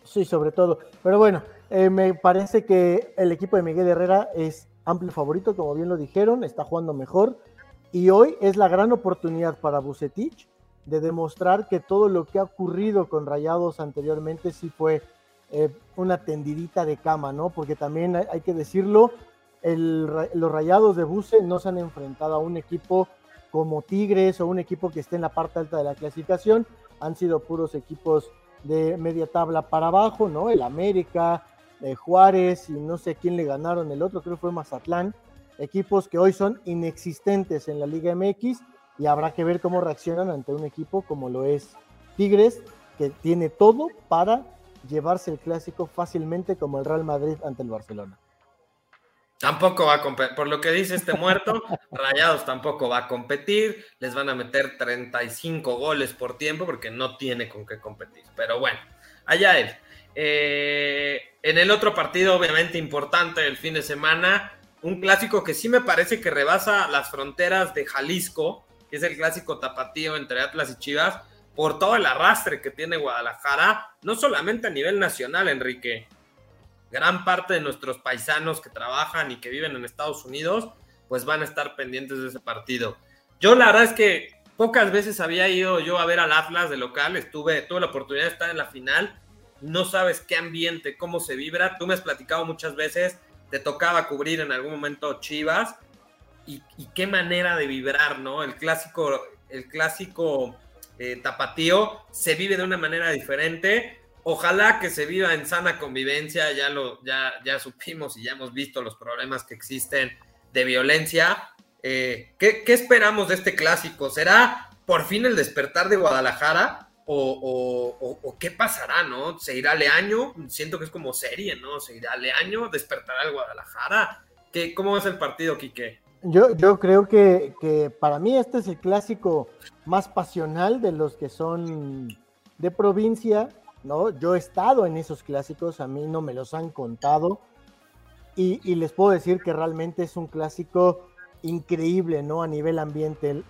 Sí, sobre todo. Pero bueno, eh, me parece que el equipo de Miguel Herrera es amplio favorito, como bien lo dijeron, está jugando mejor. Y hoy es la gran oportunidad para Bucetich de demostrar que todo lo que ha ocurrido con Rayados anteriormente sí fue eh, una tendidita de cama, ¿no? Porque también hay, que decirlo, los Rayados de Buce no se han enfrentado a un equipo como Tigres o un equipo que esté en la parte alta de la clasificación, han sido puros equipos de media tabla para abajo, ¿no? El América, eh, Juárez y no sé quién le ganaron el otro, creo que fue Mazatlán equipos que hoy son inexistentes en la Liga MX y habrá que ver cómo reaccionan ante un equipo como lo es Tigres, que tiene todo para llevarse el clásico fácilmente como el Real Madrid ante el Barcelona. Tampoco va a competir, por lo que dice este muerto, Rayados tampoco va a competir, les van a meter 35 goles por tiempo porque no tiene con qué competir. Pero bueno, allá él. Eh, en el otro partido, obviamente importante el fin de semana, un clásico que sí me parece que rebasa las fronteras de Jalisco, que es el clásico tapatío entre Atlas y Chivas, por todo el arrastre que tiene Guadalajara, no solamente a nivel nacional, Enrique. Gran parte de nuestros paisanos que trabajan y que viven en Estados Unidos, pues van a estar pendientes de ese partido. Yo la verdad es que pocas veces había ido yo a ver al Atlas de local, estuve, tuve la oportunidad de estar en la final, no sabes qué ambiente, cómo se vibra, tú me has platicado muchas veces te tocaba cubrir en algún momento Chivas y, qué manera de vibrar, ¿no? El clásico, el clásico eh, tapatío se vive de una manera diferente. Ojalá que se viva en sana convivencia, ya lo, ya, ya supimos y ya hemos visto los problemas que existen de violencia. Eh, ¿qué, ¿Qué esperamos de este clásico? ¿Será por fin el despertar de Guadalajara? O, qué pasará, ¿no? ¿Se irá Leaño? Siento que es como serie, ¿no? ¿Se irá Leaño? ¿Despertará el Guadalajara? ¿Qué, ¿Cómo es el partido, Quique? Yo, creo que, para mí este es el clásico más pasional de los que son de provincia, ¿no? Yo he estado en esos clásicos, a mí no me los han contado y, y les puedo decir que realmente es un clásico increíble, ¿no? A nivel ambiente.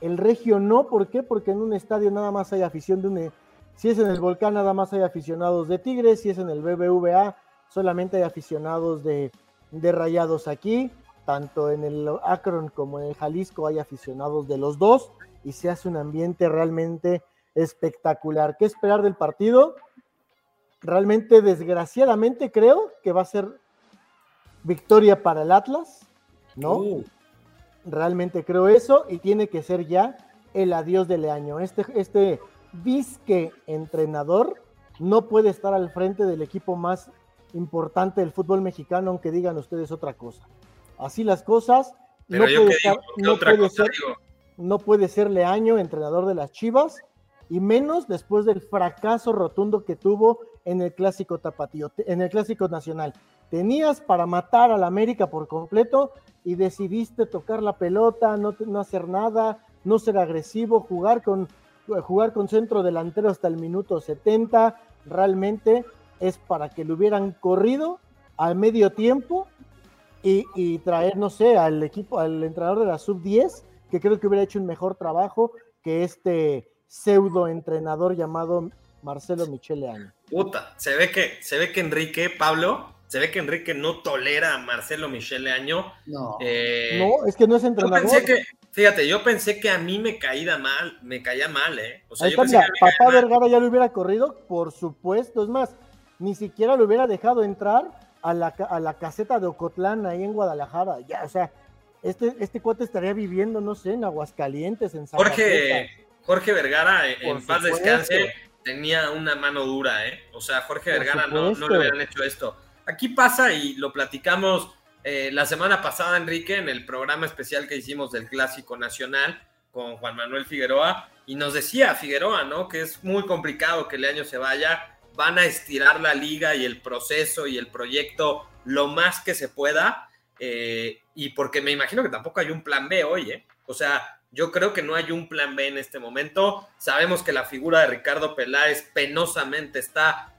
El Regio no, ¿por qué? Porque en un estadio nada más hay afición de un... Si es en el Volcán nada más hay aficionados de Tigres, si es en el BBVA solamente hay aficionados de, de Rayados aquí, tanto en el Akron como en el Jalisco hay aficionados de los dos y se hace un ambiente realmente espectacular. ¿Qué esperar del partido? Realmente, desgraciadamente, creo que va a ser victoria para el Atlas, ¿no? Uh. Realmente creo eso y tiene que ser ya el adiós del año. Este, este disque entrenador no puede estar al frente del equipo más importante del fútbol mexicano, aunque digan ustedes otra cosa. Así las cosas. no, puede, no, puede ser, no puede ser Leaño entrenador de las Chivas y menos después del fracaso rotundo que tuvo en el clásico tapatío, en el clásico nacional. Tenías para matar al América por completo y decidiste tocar la pelota, no, no hacer nada, no ser agresivo, jugar con, jugar con centro delantero hasta el minuto 70, realmente es para que lo hubieran corrido al medio tiempo y, traer, no sé, al equipo, al entrenador de la sub-10, que creo que hubiera hecho un mejor trabajo que este pseudo entrenador llamado Marcelo Michele. Puta, se ve que, se ve que Enrique, Pablo, se ve que Enrique no tolera a Marcelo Michele Año. No, eh, no es que no es entrenador. Yo pensé que, fíjate, yo pensé que a mí me caía mal, me caía mal, ¿eh? O sea, yo pensé que papá Vergara ya lo hubiera corrido, por supuesto. Es más, ni siquiera lo hubiera dejado entrar a la, a la caseta de Ocotlán ahí en Guadalajara. Ya, o sea, este, este cuate estaría viviendo, no sé, en Aguascalientes, en Jorge, Jorge Vergara, en paz descanse, tenía una mano dura, ¿eh? O sea, Jorge Vergara no, no le hubieran hecho esto. Aquí pasa y lo platicamos eh, la semana pasada, Enrique, en el programa especial que hicimos del Clásico Nacional con Juan Manuel Figueroa, y nos decía Figueroa, ¿no? Que es muy complicado que el año se vaya, van a estirar la liga y el proceso y el proyecto lo más que se pueda, eh, y porque me imagino que tampoco hay un plan B hoy, ¿eh? O sea, yo creo que no hay un plan B en este momento. Sabemos que la figura de Ricardo Peláez penosamente está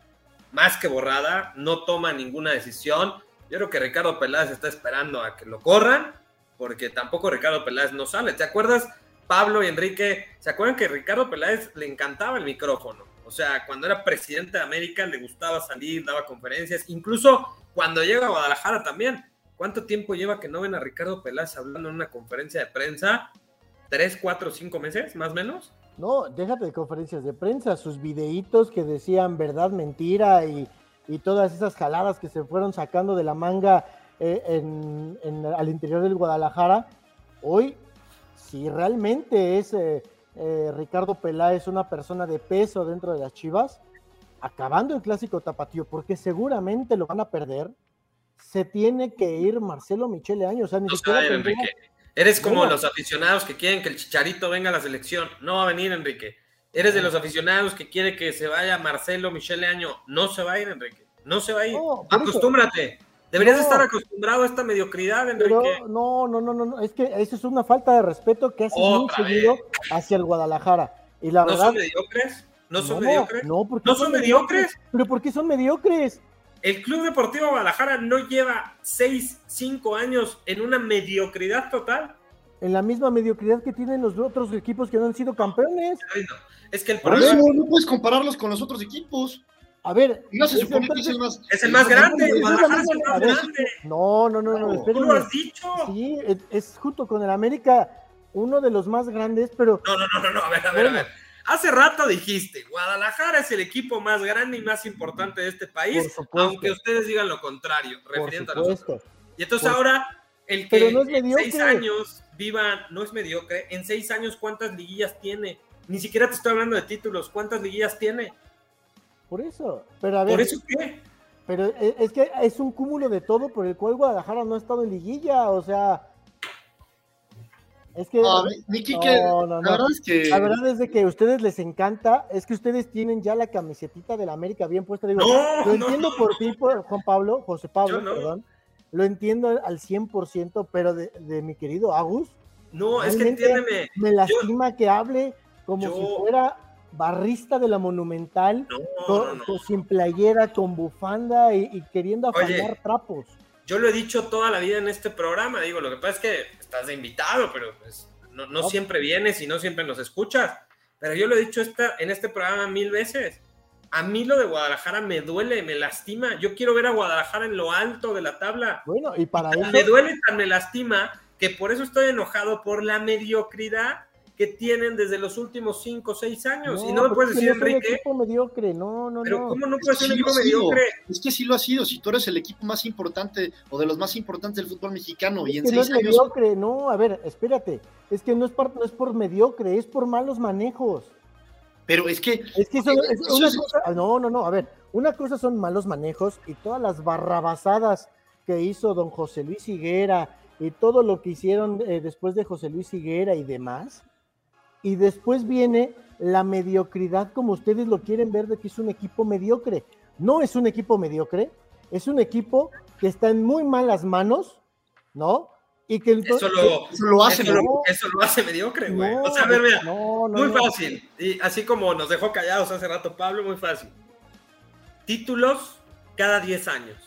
más que borrada, no toma ninguna decisión. Yo creo que Ricardo Peláez está esperando a que lo corran, porque tampoco Ricardo Peláez no sale. ¿Te acuerdas, Pablo y Enrique? ¿Se acuerdan que Ricardo Peláez le encantaba el micrófono? O sea, cuando era presidente de América le gustaba salir, daba conferencias, incluso cuando llega a Guadalajara también ¿Cuánto tiempo lleva que no ven a Ricardo Peláez hablando en una conferencia de prensa? ¿Tres, cuatro, cinco meses, más o menos? No, déjate de conferencias de prensa, sus videitos que decían verdad, mentira y, y todas esas jaladas que se fueron sacando de la manga eh, en, en, al interior del Guadalajara. Hoy, si realmente es eh, eh, Ricardo Peláez una persona de peso dentro de las Chivas, acabando el clásico tapatío, porque seguramente lo van a perder, se tiene que ir Marcelo Michele Año. O sea, ni No siquiera sabe, tendría- Enrique. Eres como los aficionados que quieren que el Chicharito venga a la selección. No va a venir, Enrique. Eres de los aficionados que quiere que se vaya Marcelo Michele Año. No se va a ir, Enrique. No se va a ir. No. Acostúmbrate. Deberías No. estar acostumbrado a esta mediocridad, Enrique. Pero no, no, no, no, es que eso es una falta de respeto que hace muy seguido hacia el Guadalajara. Y la ¿No verdad, son mediocres? ¿No son mediocres? No, ¿por qué ¿No son mediocres? ¿Pero por qué son mediocres? El Club Deportivo Guadalajara no lleva 6, 5 años en una mediocridad total. En la misma mediocridad que tienen los otros equipos que no han sido campeones. Es que el Por eso no puedes compararlos con los otros equipos. A ver, No se supone que es el más. es el más grande. es la Guadalajara es el más grande. No, no, no, no, No, Tú lo has dicho. Sí, es, es junto con el América uno de los más grandes, pero No, no, no, no, no, a ver, a ver, a ver. Hace rato dijiste, Guadalajara es el equipo más grande y más importante de este país, aunque ustedes digan lo contrario, refiriendo a nosotros. Y entonces Por- ahora, el que no en seis años viva, no es mediocre, en seis años, ¿cuántas liguillas tiene? Ni siquiera te estoy hablando de títulos, ¿cuántas liguillas tiene? Por eso. Pero a ver, ¿Por eso qué? pero e- es que es un cúmulo de todo por el cual Guadalajara no ha estado en liguilla, o sea. Es que. No, No, no, la verdad es que. La verdad es de que a ustedes les encanta, es que ustedes tienen ya la camisetita del América bien puesta. Digo, No, lo entiendo por ti, por Juan Pablo, José Pablo, perdón. Lo entiendo al 100%, pero de, de mi querido Agus, No, es que entiéndeme. me lastima que hable como yo- si fuera barrista de la Monumental, con- sin playera, con bufanda y, y queriendo Oye. afanar trapos. Yo lo he dicho toda la vida en este programa, digo, lo que pasa es que estás de invitado, pero pues, no, no No. siempre vienes y no siempre nos escuchas. Pero yo lo he dicho esta, en este programa mil veces. A mí lo de Guadalajara me duele, me lastima. Yo quiero ver a Guadalajara en lo alto de la tabla. Bueno, y para eso, Me duele, tan me lastima, que por eso estoy enojado por la mediocridad que tienen desde los últimos cinco o seis años. y no me puedes decir, no es un Enrique, equipo mediocre, no, no, pero no. ¿cómo no puedes ser un Sí equipo mediocre? Es que sí lo ha sido. Si tú eres el equipo más importante o de los más importantes del fútbol mexicano y Es en que no seis es años. mediocre, no, a ver, espérate. Es que no es, por, no es por mediocre, es por malos manejos. Pero es que. Es que eso, es Eso una es- cosa, ah, no, no, no, a ver, una cosa son malos manejos y todas las barrabasadas que hizo don José Luis Higuera y todo lo que hicieron eh, después de José Luis Higuera y demás. Y después viene la mediocridad como ustedes lo quieren ver de que es un equipo mediocre. No es un equipo mediocre, es un equipo que está en muy malas manos, ¿no? Y que Eso entonces... lo, Eso lo hace, eso, lo- eso lo hace mediocre, güey. No, o sea, a ver, mira, no, no, muy fácil. Y así como nos dejó callados hace rato Pablo, muy fácil. Títulos cada 10 años.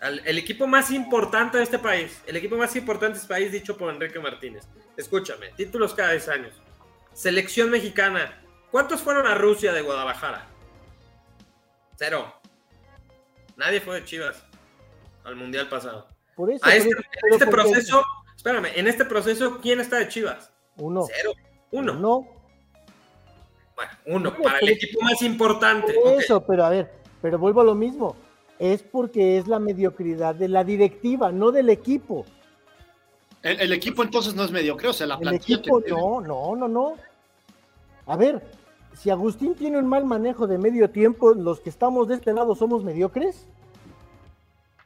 Al- el equipo más importante de este país, el equipo más importante de este país, dicho por Enrique Martínez. Escúchame, títulos cada 10 años. Selección mexicana. ¿Cuántos fueron a Rusia de Guadalajara? Cero. Nadie fue de Chivas al mundial pasado. Por eso, A por este, eso, en este porque- proceso, espérame, en este proceso, ¿quién está de Chivas? Uno. Cero. Uno. No, Bueno, uno, para el equipo más importante. Eso, pero a ver, pero vuelvo a lo mismo. Es porque es la mediocridad de la directiva, no del equipo. El, el equipo entonces no es mediocre, o sea, la El plantilla. equipo, que- no, no, no, no. A ver, si Agustín tiene un mal manejo de medio tiempo, los que estamos de este lado somos mediocres.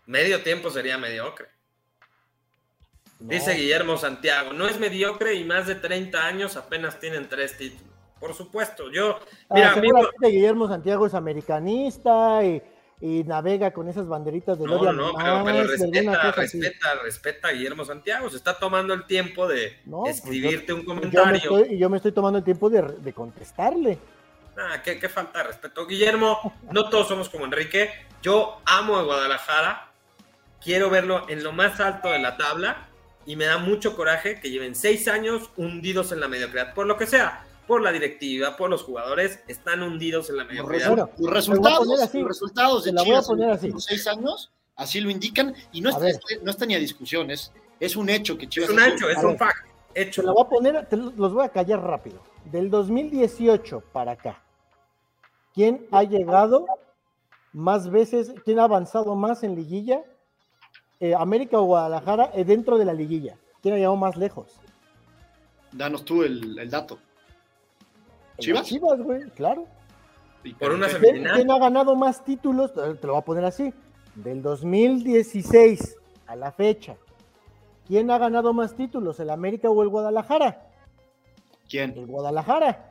Medio tiempo sería mediocre. No. Dice Guillermo Santiago, no es mediocre y más de 30 años apenas tienen tres títulos. Por supuesto, yo, Ah, mira, seguramente Guillermo Santiago es americanista y, y navega con esas banderitas de no, no, pero, pero respeta, así. respeta, respeta a Guillermo Santiago, se está tomando el tiempo de No, pues escribirte un yo comentario. estoy, y yo me estoy tomando el tiempo de, de contestarle. Ah, qué, qué falta de respeto. Guillermo, no todos somos como Enrique. Yo amo a Guadalajara. Quiero verlo en lo más alto de la tabla. Y me da mucho coraje que lleven seis años hundidos en la mediocridad. Por lo que sea, por la directiva, por los jugadores, están hundidos en la Los, mediocridad. Bueno, los te resultados, así, los resultados de te la voy a poner los seis años así lo indican y no A está, ver. no está ni a discusión, es, es un hecho que Chivas Es un hecho, es A un ver. fact. Se Hecho. la voy a poner, te los voy a callar rápido. Del 2018 para acá, ¿quién ha llegado más veces, quién ha avanzado más en liguilla? Eh, América o Guadalajara eh, dentro de la liguilla. ¿Quién ha llegado más lejos? Danos tú el, el dato. ¿Chivas? Chivas, güey, claro. Y Por una. ¿Quién, quién ha ganado más títulos? Eh, Te lo voy a poner así. Del 2016 a la fecha. ¿Quién ha ganado más títulos? ¿El América o el Guadalajara? ¿Quién? El Guadalajara.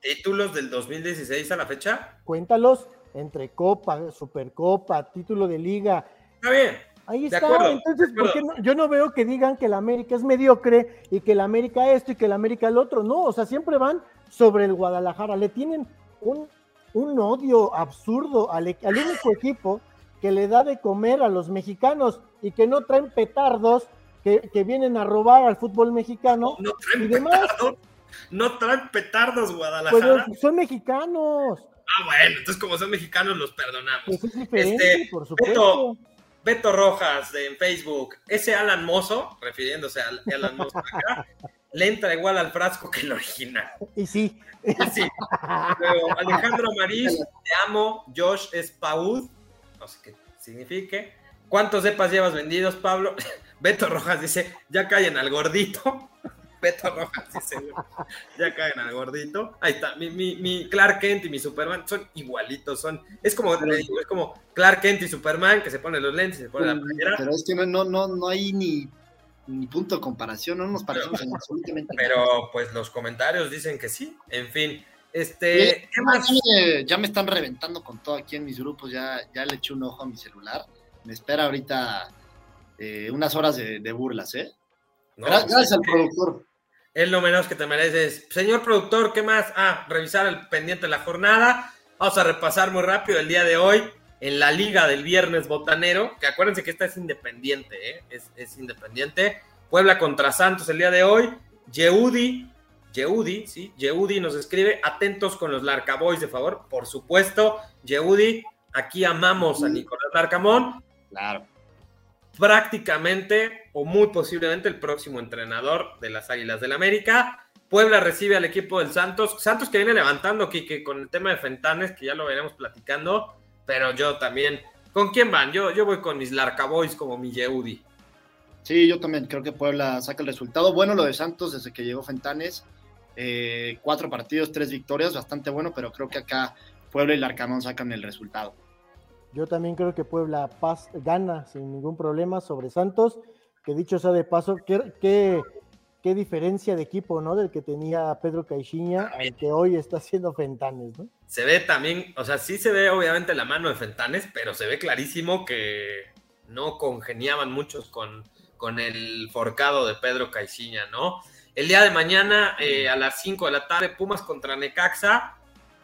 Títulos del 2016 a la fecha. Cuéntalos entre Copa, Supercopa, título de liga. Está bien. Ahí De está. acuerdo, Entonces, de ¿por qué no? yo no veo que digan que el América es mediocre y que el América esto y que el América el otro. No, o sea, siempre van sobre el Guadalajara. Le tienen un, un odio absurdo al, e- al único equipo que le da de comer a los mexicanos y que no traen petardos que, que vienen a robar al fútbol mexicano. No ¿Y traen demás? petardos. No traen petardos, Pues Guadalajara. son mexicanos. Ah, bueno, entonces como son mexicanos los perdonamos. Pues es diferente, Este, por supuesto. Beto Rojas de, en Facebook, ese Alan Mozo, refiriéndose a Alan Mozo acá, le entra igual al frasco que el original. Y sí. Sí. Luego, Alejandro Amariz, te amo. Josh Espaud, no sé qué signifique. ¿Cuántos cepas llevas vendidos, Pablo? Beto Rojas dice, ya callen al gordito. Beto Rojas dice, ya caen al gordito. Ahí está, mi, mi, mi Clark Kent y mi Superman son igualitos, son, es como, es como Clark Kent y Superman que se ponen los lentes y se ponen la playera. Pero es que no, no, no, no hay ni, ni punto de comparación, no nos parecemos en absolutamente nada. Pero pues los comentarios dicen que sí. En fin, este, ¿qué más? Ya me, ya me están reventando con todo aquí en mis grupos, ya, ya le eché un ojo a mi celular. Me espera ahorita eh, unas horas de, de burlas, ¿eh? No, Gra- Gracias al productor. Es lo menos que te mereces. Señor productor, ¿qué más? Ah, revisar el pendiente de la jornada. Vamos a repasar muy rápido el día de hoy en la liga del viernes botanero, que acuérdense que esta es independiente, ¿eh? es, es independiente. Puebla contra Santos el día de hoy. Yeudi, Yeudi, sí, Yeudi nos escribe, atentos con los Larcaboys, de favor, por supuesto. Yeudi, aquí amamos a Nicolás Larcamón, Claro. prácticamente o muy posiblemente el próximo entrenador de las Águilas del América. Puebla recibe al equipo del Santos. Santos que viene levantando, Kike, con el tema de Fentanes, que ya lo veremos platicando, pero yo también. ¿Con quién van? Yo, yo voy con mis Larcaboys como mi Yeudi. Sí, yo también creo que Puebla saca el resultado. Bueno, lo de Santos desde que llegó Fentanes. eh, cuatro partidos, tres victorias, bastante bueno, pero creo que acá Puebla y Larcamón sacan el resultado. Yo también creo que Puebla Paz gana sin ningún problema sobre Santos, que dicho sea de paso, qué, qué, qué diferencia de equipo, ¿no? Del que tenía Pedro Caixinha, al que hoy está haciendo Fentanes, ¿no? Se ve también, o sea, sí se ve obviamente la mano de Fentanes, pero se ve clarísimo que no congeniaban muchos con, con el forcado de Pedro Caixinha, ¿no? El día de mañana eh, a las 5 de la tarde, Pumas contra Necaxa.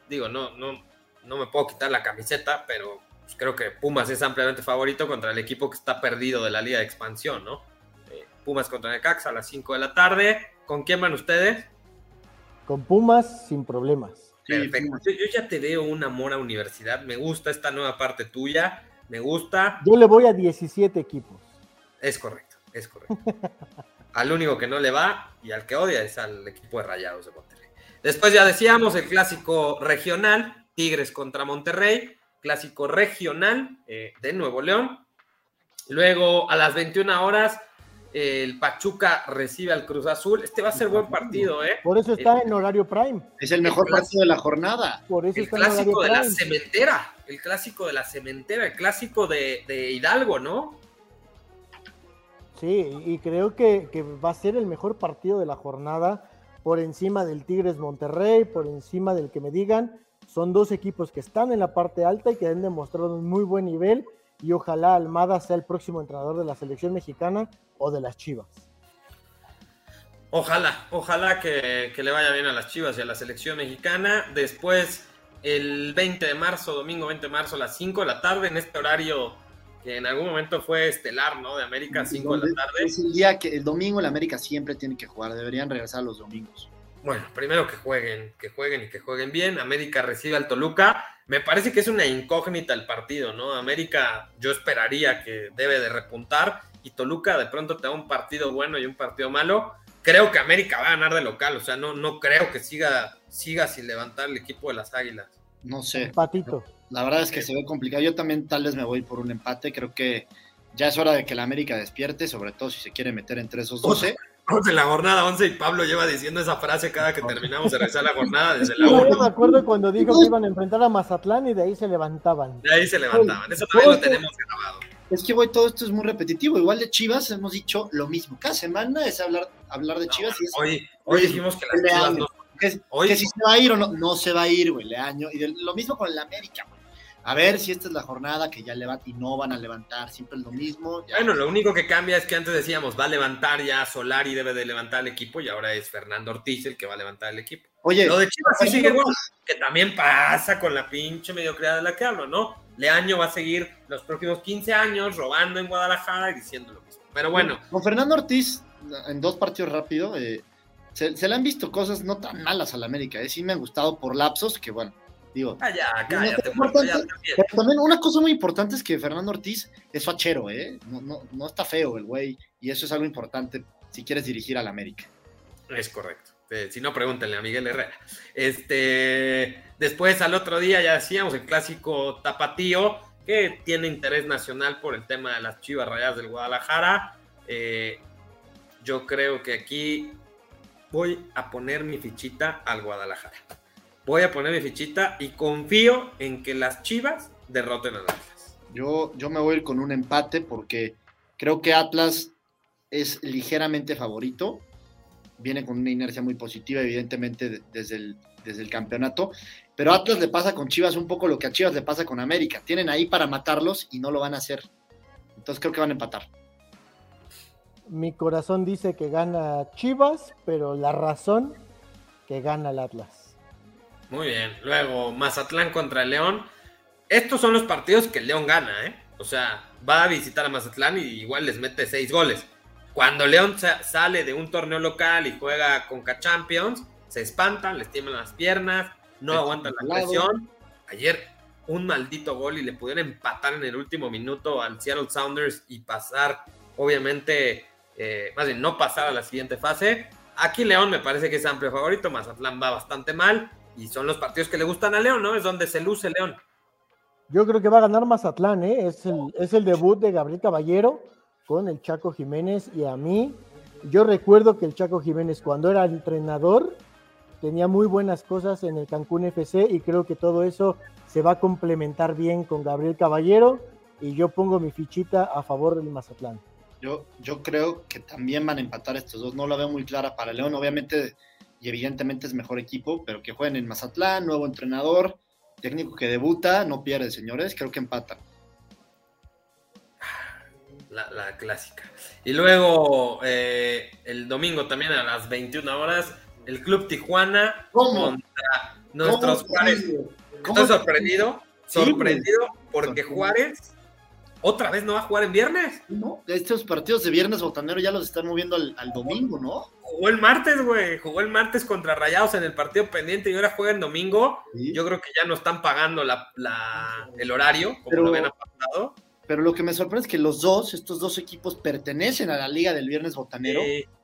Digo, no, no, no me puedo quitar la camiseta, pero pues, creo que Pumas es ampliamente favorito contra el equipo que está perdido de la Liga de Expansión, ¿no? Eh, Pumas contra Necaxa a las 5 de la tarde. ¿Con quién van ustedes? Con Pumas sin problemas. Perfecto. Yo ya te veo un amor a universidad. Me gusta esta nueva parte tuya. Me gusta. Yo le voy a 17 equipos. Es correcto, es correcto. al único que no le va y al que odia es al equipo de Rayados de Monterrey. Después ya decíamos el clásico regional, Tigres contra Monterrey, clásico regional eh, de Nuevo León. Luego a las 21 horas el Pachuca recibe al Cruz Azul. Este va a ser buen partido, ¿eh? Por eso está en horario prime. Es el mejor clásico. partido de la jornada. Por eso El está en horario clásico de la prime. cementera, el clásico de la cementera, el clásico de, de Hidalgo, ¿no? Sí, y creo que, que va a ser el mejor partido de la jornada por encima del Tigres Monterrey, por encima del que me digan. Son dos equipos que están en la parte alta y que han demostrado un muy buen nivel y ojalá Almada sea el próximo entrenador de la selección mexicana o de las Chivas. Ojalá, ojalá que, que le vaya bien a las Chivas y a la selección mexicana. Después, el 20 de marzo, domingo 20 de marzo a las 5 de la tarde, en este horario que en algún momento fue estelar, ¿no? De América, 5 de la tarde. Es el día que el domingo el América siempre tiene que jugar, deberían regresar los domingos. Bueno, primero que jueguen, que jueguen y que jueguen bien. América recibe al Toluca. Me parece que es una incógnita el partido, ¿no? América, yo esperaría que debe de repuntar y Toluca de pronto te da un partido bueno y un partido malo. Creo que América va a ganar de local, o sea, no, no creo que siga, siga sin levantar el equipo de las Águilas. No sé. Patito. La verdad es que se ve complicado. Yo también tal vez me voy por un empate. Creo que ya es hora de que la América despierte, sobre todo si se quiere meter entre esos 12. Estamos en la jornada 11 y Pablo lleva diciendo esa frase cada que terminamos de realizar la jornada desde la Yo 1. me acuerdo cuando dijo que iban a enfrentar a Mazatlán y de ahí se levantaban. De ahí se levantaban. Eso también lo tenemos grabado. Es que, güey, todo esto es muy repetitivo. Igual de Chivas hemos dicho lo mismo. Cada semana es hablar, hablar de Chivas y es Hoy, hoy dijimos que las. Chivas no. que, Hoy- que si se va a ir o no. No se va a ir, güey, Leaño. Y de- lo mismo con el América, güey. A ver si esta es la jornada que ya levanta y no van a levantar. Siempre es lo mismo. ya. Bueno, lo único que cambia es que antes decíamos va a levantar ya Solari debe de levantar el equipo y ahora es Fernando Ortiz el que va a levantar el equipo. Oye, Lo de Chivas sí sigue igual, que también pasa con la pinche mediocridad de la que hablo, ¿no? Leaño va a seguir los próximos 15 años robando en Guadalajara y diciendo lo mismo. Pero bueno, Con Fernando Ortiz, en dos partidos rápido, eh, se, se le han visto cosas no tan malas al América. Eh. Sí me han gustado por lapsos, que bueno, digo. calla, No, cállate, no, muerto, ya también. Pero también una cosa muy importante es que Fernando Ortiz es fachero, ¿eh? No, no, no está feo el güey. Y eso es algo importante si quieres dirigir al América. Es correcto. Eh, si no, pregúntenle a Miguel Herrera. Este, después, al otro día, ya decíamos, el clásico tapatío, que tiene interés nacional por el tema de las chivas rayadas del Guadalajara. Eh, yo creo que aquí voy a poner mi fichita al Guadalajara. Voy a poner mi fichita y confío en que las chivas derroten a las Atlas. Yo, yo me voy a ir con un empate porque creo que Atlas es ligeramente favorito. Viene con una inercia muy positiva, evidentemente, de- desde el, desde el campeonato. Pero a Atlas le pasa con Chivas un poco lo que a Chivas le pasa con América. Tienen ahí para matarlos y no lo van a hacer. Entonces creo que van a empatar. Mi corazón dice que gana Chivas, pero la razón que gana el Atlas. Muy bien. Luego, Mazatlán contra León. Estos son los partidos que el León gana, ¿eh? O sea, va a visitar a Mazatlán y igual les mete seis goles. Cuando León sa- sale de un torneo local y juega con Champions, se espantan, les tiemblan las piernas, no aguantan la presión. Ayer un maldito gol y le pudieron empatar en el último minuto al Seattle Sounders y pasar, obviamente, eh, más bien no pasar a la siguiente fase. Aquí León me parece que es amplio favorito, Mazatlán va bastante mal y son los partidos que le gustan a León, ¿no? Es donde se luce León. Yo creo que va a ganar Mazatlán, ¿eh? es, el, es el debut de Gabriel Caballero con el Chaco Jiménez y a mí, yo recuerdo que el Chaco Jiménez cuando era entrenador tenía muy buenas cosas en el Cancún FC y creo que todo eso se va a complementar bien con Gabriel Caballero y yo pongo mi fichita a favor del Mazatlán. Yo, yo creo que también van a empatar estos dos. No la veo muy clara para León. Obviamente y evidentemente es mejor equipo, pero que jueguen en Mazatlán, nuevo entrenador, técnico que debuta, no pierde, señores. Creo que empatan. La, la clásica. Y luego eh, el domingo también a las 21 horas, el Club Tijuana ¿Cómo? contra nuestros ¿Cómo? Juárez. ¿Cómo? Estoy sorprendido, Sí, sorprendido porque Sorprendido. Juárez otra vez no va a jugar en viernes. ¿No? Estos partidos de viernes botanero ya los están moviendo al, al domingo, ¿no? Jugó el martes, güey. Jugó el martes contra Rayados en el partido pendiente y ahora juega el domingo. Sí. Yo creo que ya no están pagando la, la- el horario como Pero- lo habían pasado. Pero lo que me sorprende es que los dos, estos dos equipos, pertenecen a la liga del viernes botanero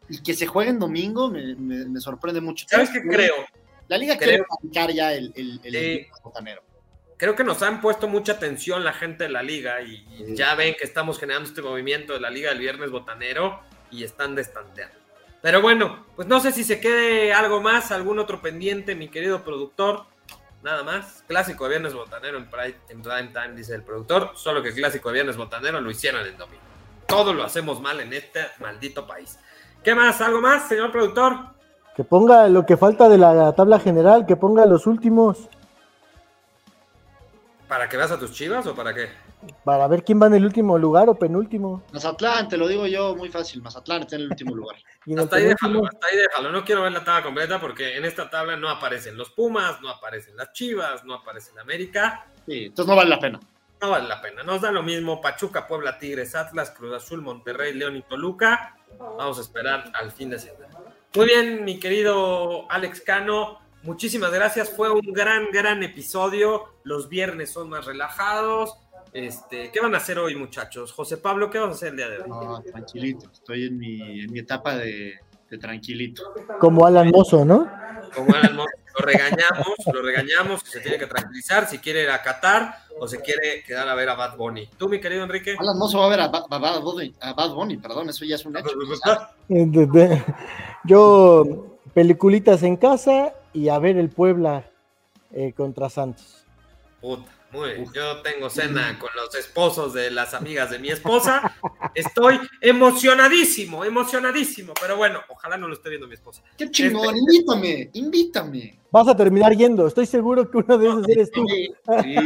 y que se jueguen domingo me, me- me sorprende mucho. ¿Sabes qué creo? La liga Creo- quiere fabricar ya el, el, el Sí. viernes botanero. creo que nos han puesto mucha atención la gente de la liga y, y Sí. ya ven que estamos generando este movimiento de la liga del viernes botanero y están destanteando. Pero bueno, pues no sé si se quede algo más, algún otro pendiente, mi querido productor. Nada más. Clásico de viernes botanero en prime, en prime time, dice el productor. Solo que el clásico de viernes botanero lo hicieron el domingo. Todo lo hacemos mal en este maldito país. ¿Qué más? ¿Algo más, señor productor? Que ponga lo que falta de la tabla general, que ponga los últimos ¿Para que veas a tus chivas o para qué? Para ver quién va en el último lugar o penúltimo. Mazatlán, te lo digo yo muy fácil. Mazatlán está en el último lugar. El Hasta ahí déjalo, hasta ahí déjalo. No quiero ver la tabla completa porque en esta tabla no aparecen los Pumas, no aparecen las Chivas, no aparece el América. Sí, entonces no vale la pena. No vale la pena. Nos da lo mismo Pachuca, Puebla, Tigres, Atlas, Cruz Azul, Monterrey, León y Toluca. Vamos a esperar al fin de semana. Muy bien, mi querido Alex Cano. muchísimas gracias. Fue un gran, gran episodio. Los viernes son más relajados. Este, ¿Qué van a hacer hoy, muchachos? José Pablo, ¿qué vas a hacer el día de hoy? No, tranquilito, estoy en mi, en mi etapa de, de tranquilito. Como Alan Mozo, ¿no? Como Alan Mozo, lo regañamos, lo regañamos, se tiene que tranquilizar si quiere ir a Qatar o se quiere quedar a ver a Bad Bunny. ¿Tú, mi querido Enrique? Alan Mozo va a ver a, Ba- a Bad Bunny, a Bad Bunny, perdón, eso ya es un hecho. Yo, peliculitas en casa y a ver el Puebla eh, contra Santos. Puta, muy bien. Yo tengo cena con los esposos de las amigas de mi esposa. Estoy emocionadísimo, emocionadísimo. Pero bueno, ojalá no lo esté viendo mi esposa. ¡Qué chingón! Invítame, invítame. Vas a terminar yendo, estoy seguro que uno de esos eres tú. Sí, sí,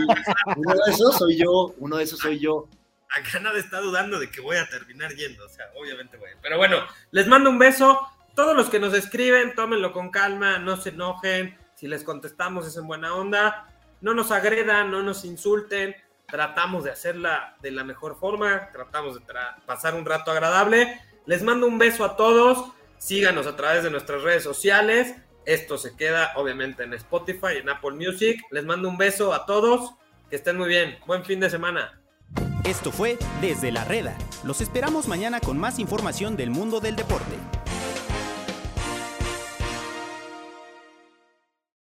uno de esos soy yo, uno de esos soy yo. Acá nadie está dudando de que voy a terminar yendo. O sea, obviamente voy. Pero bueno, les mando un beso. Todos los que nos escriben, tómenlo con calma, no se enojen. Si les contestamos es en buena onda. No nos agredan, no nos insulten. Tratamos de hacerla de la mejor forma. Tratamos de pasar un rato agradable. Les mando un beso a todos. Síganos a través de nuestras redes sociales. Esto se queda obviamente en Spotify, en Apple Music. Les mando un beso a todos. Que estén muy bien. Buen fin de semana. Esto fue Desde la Reda. Los esperamos mañana con más información del mundo del deporte.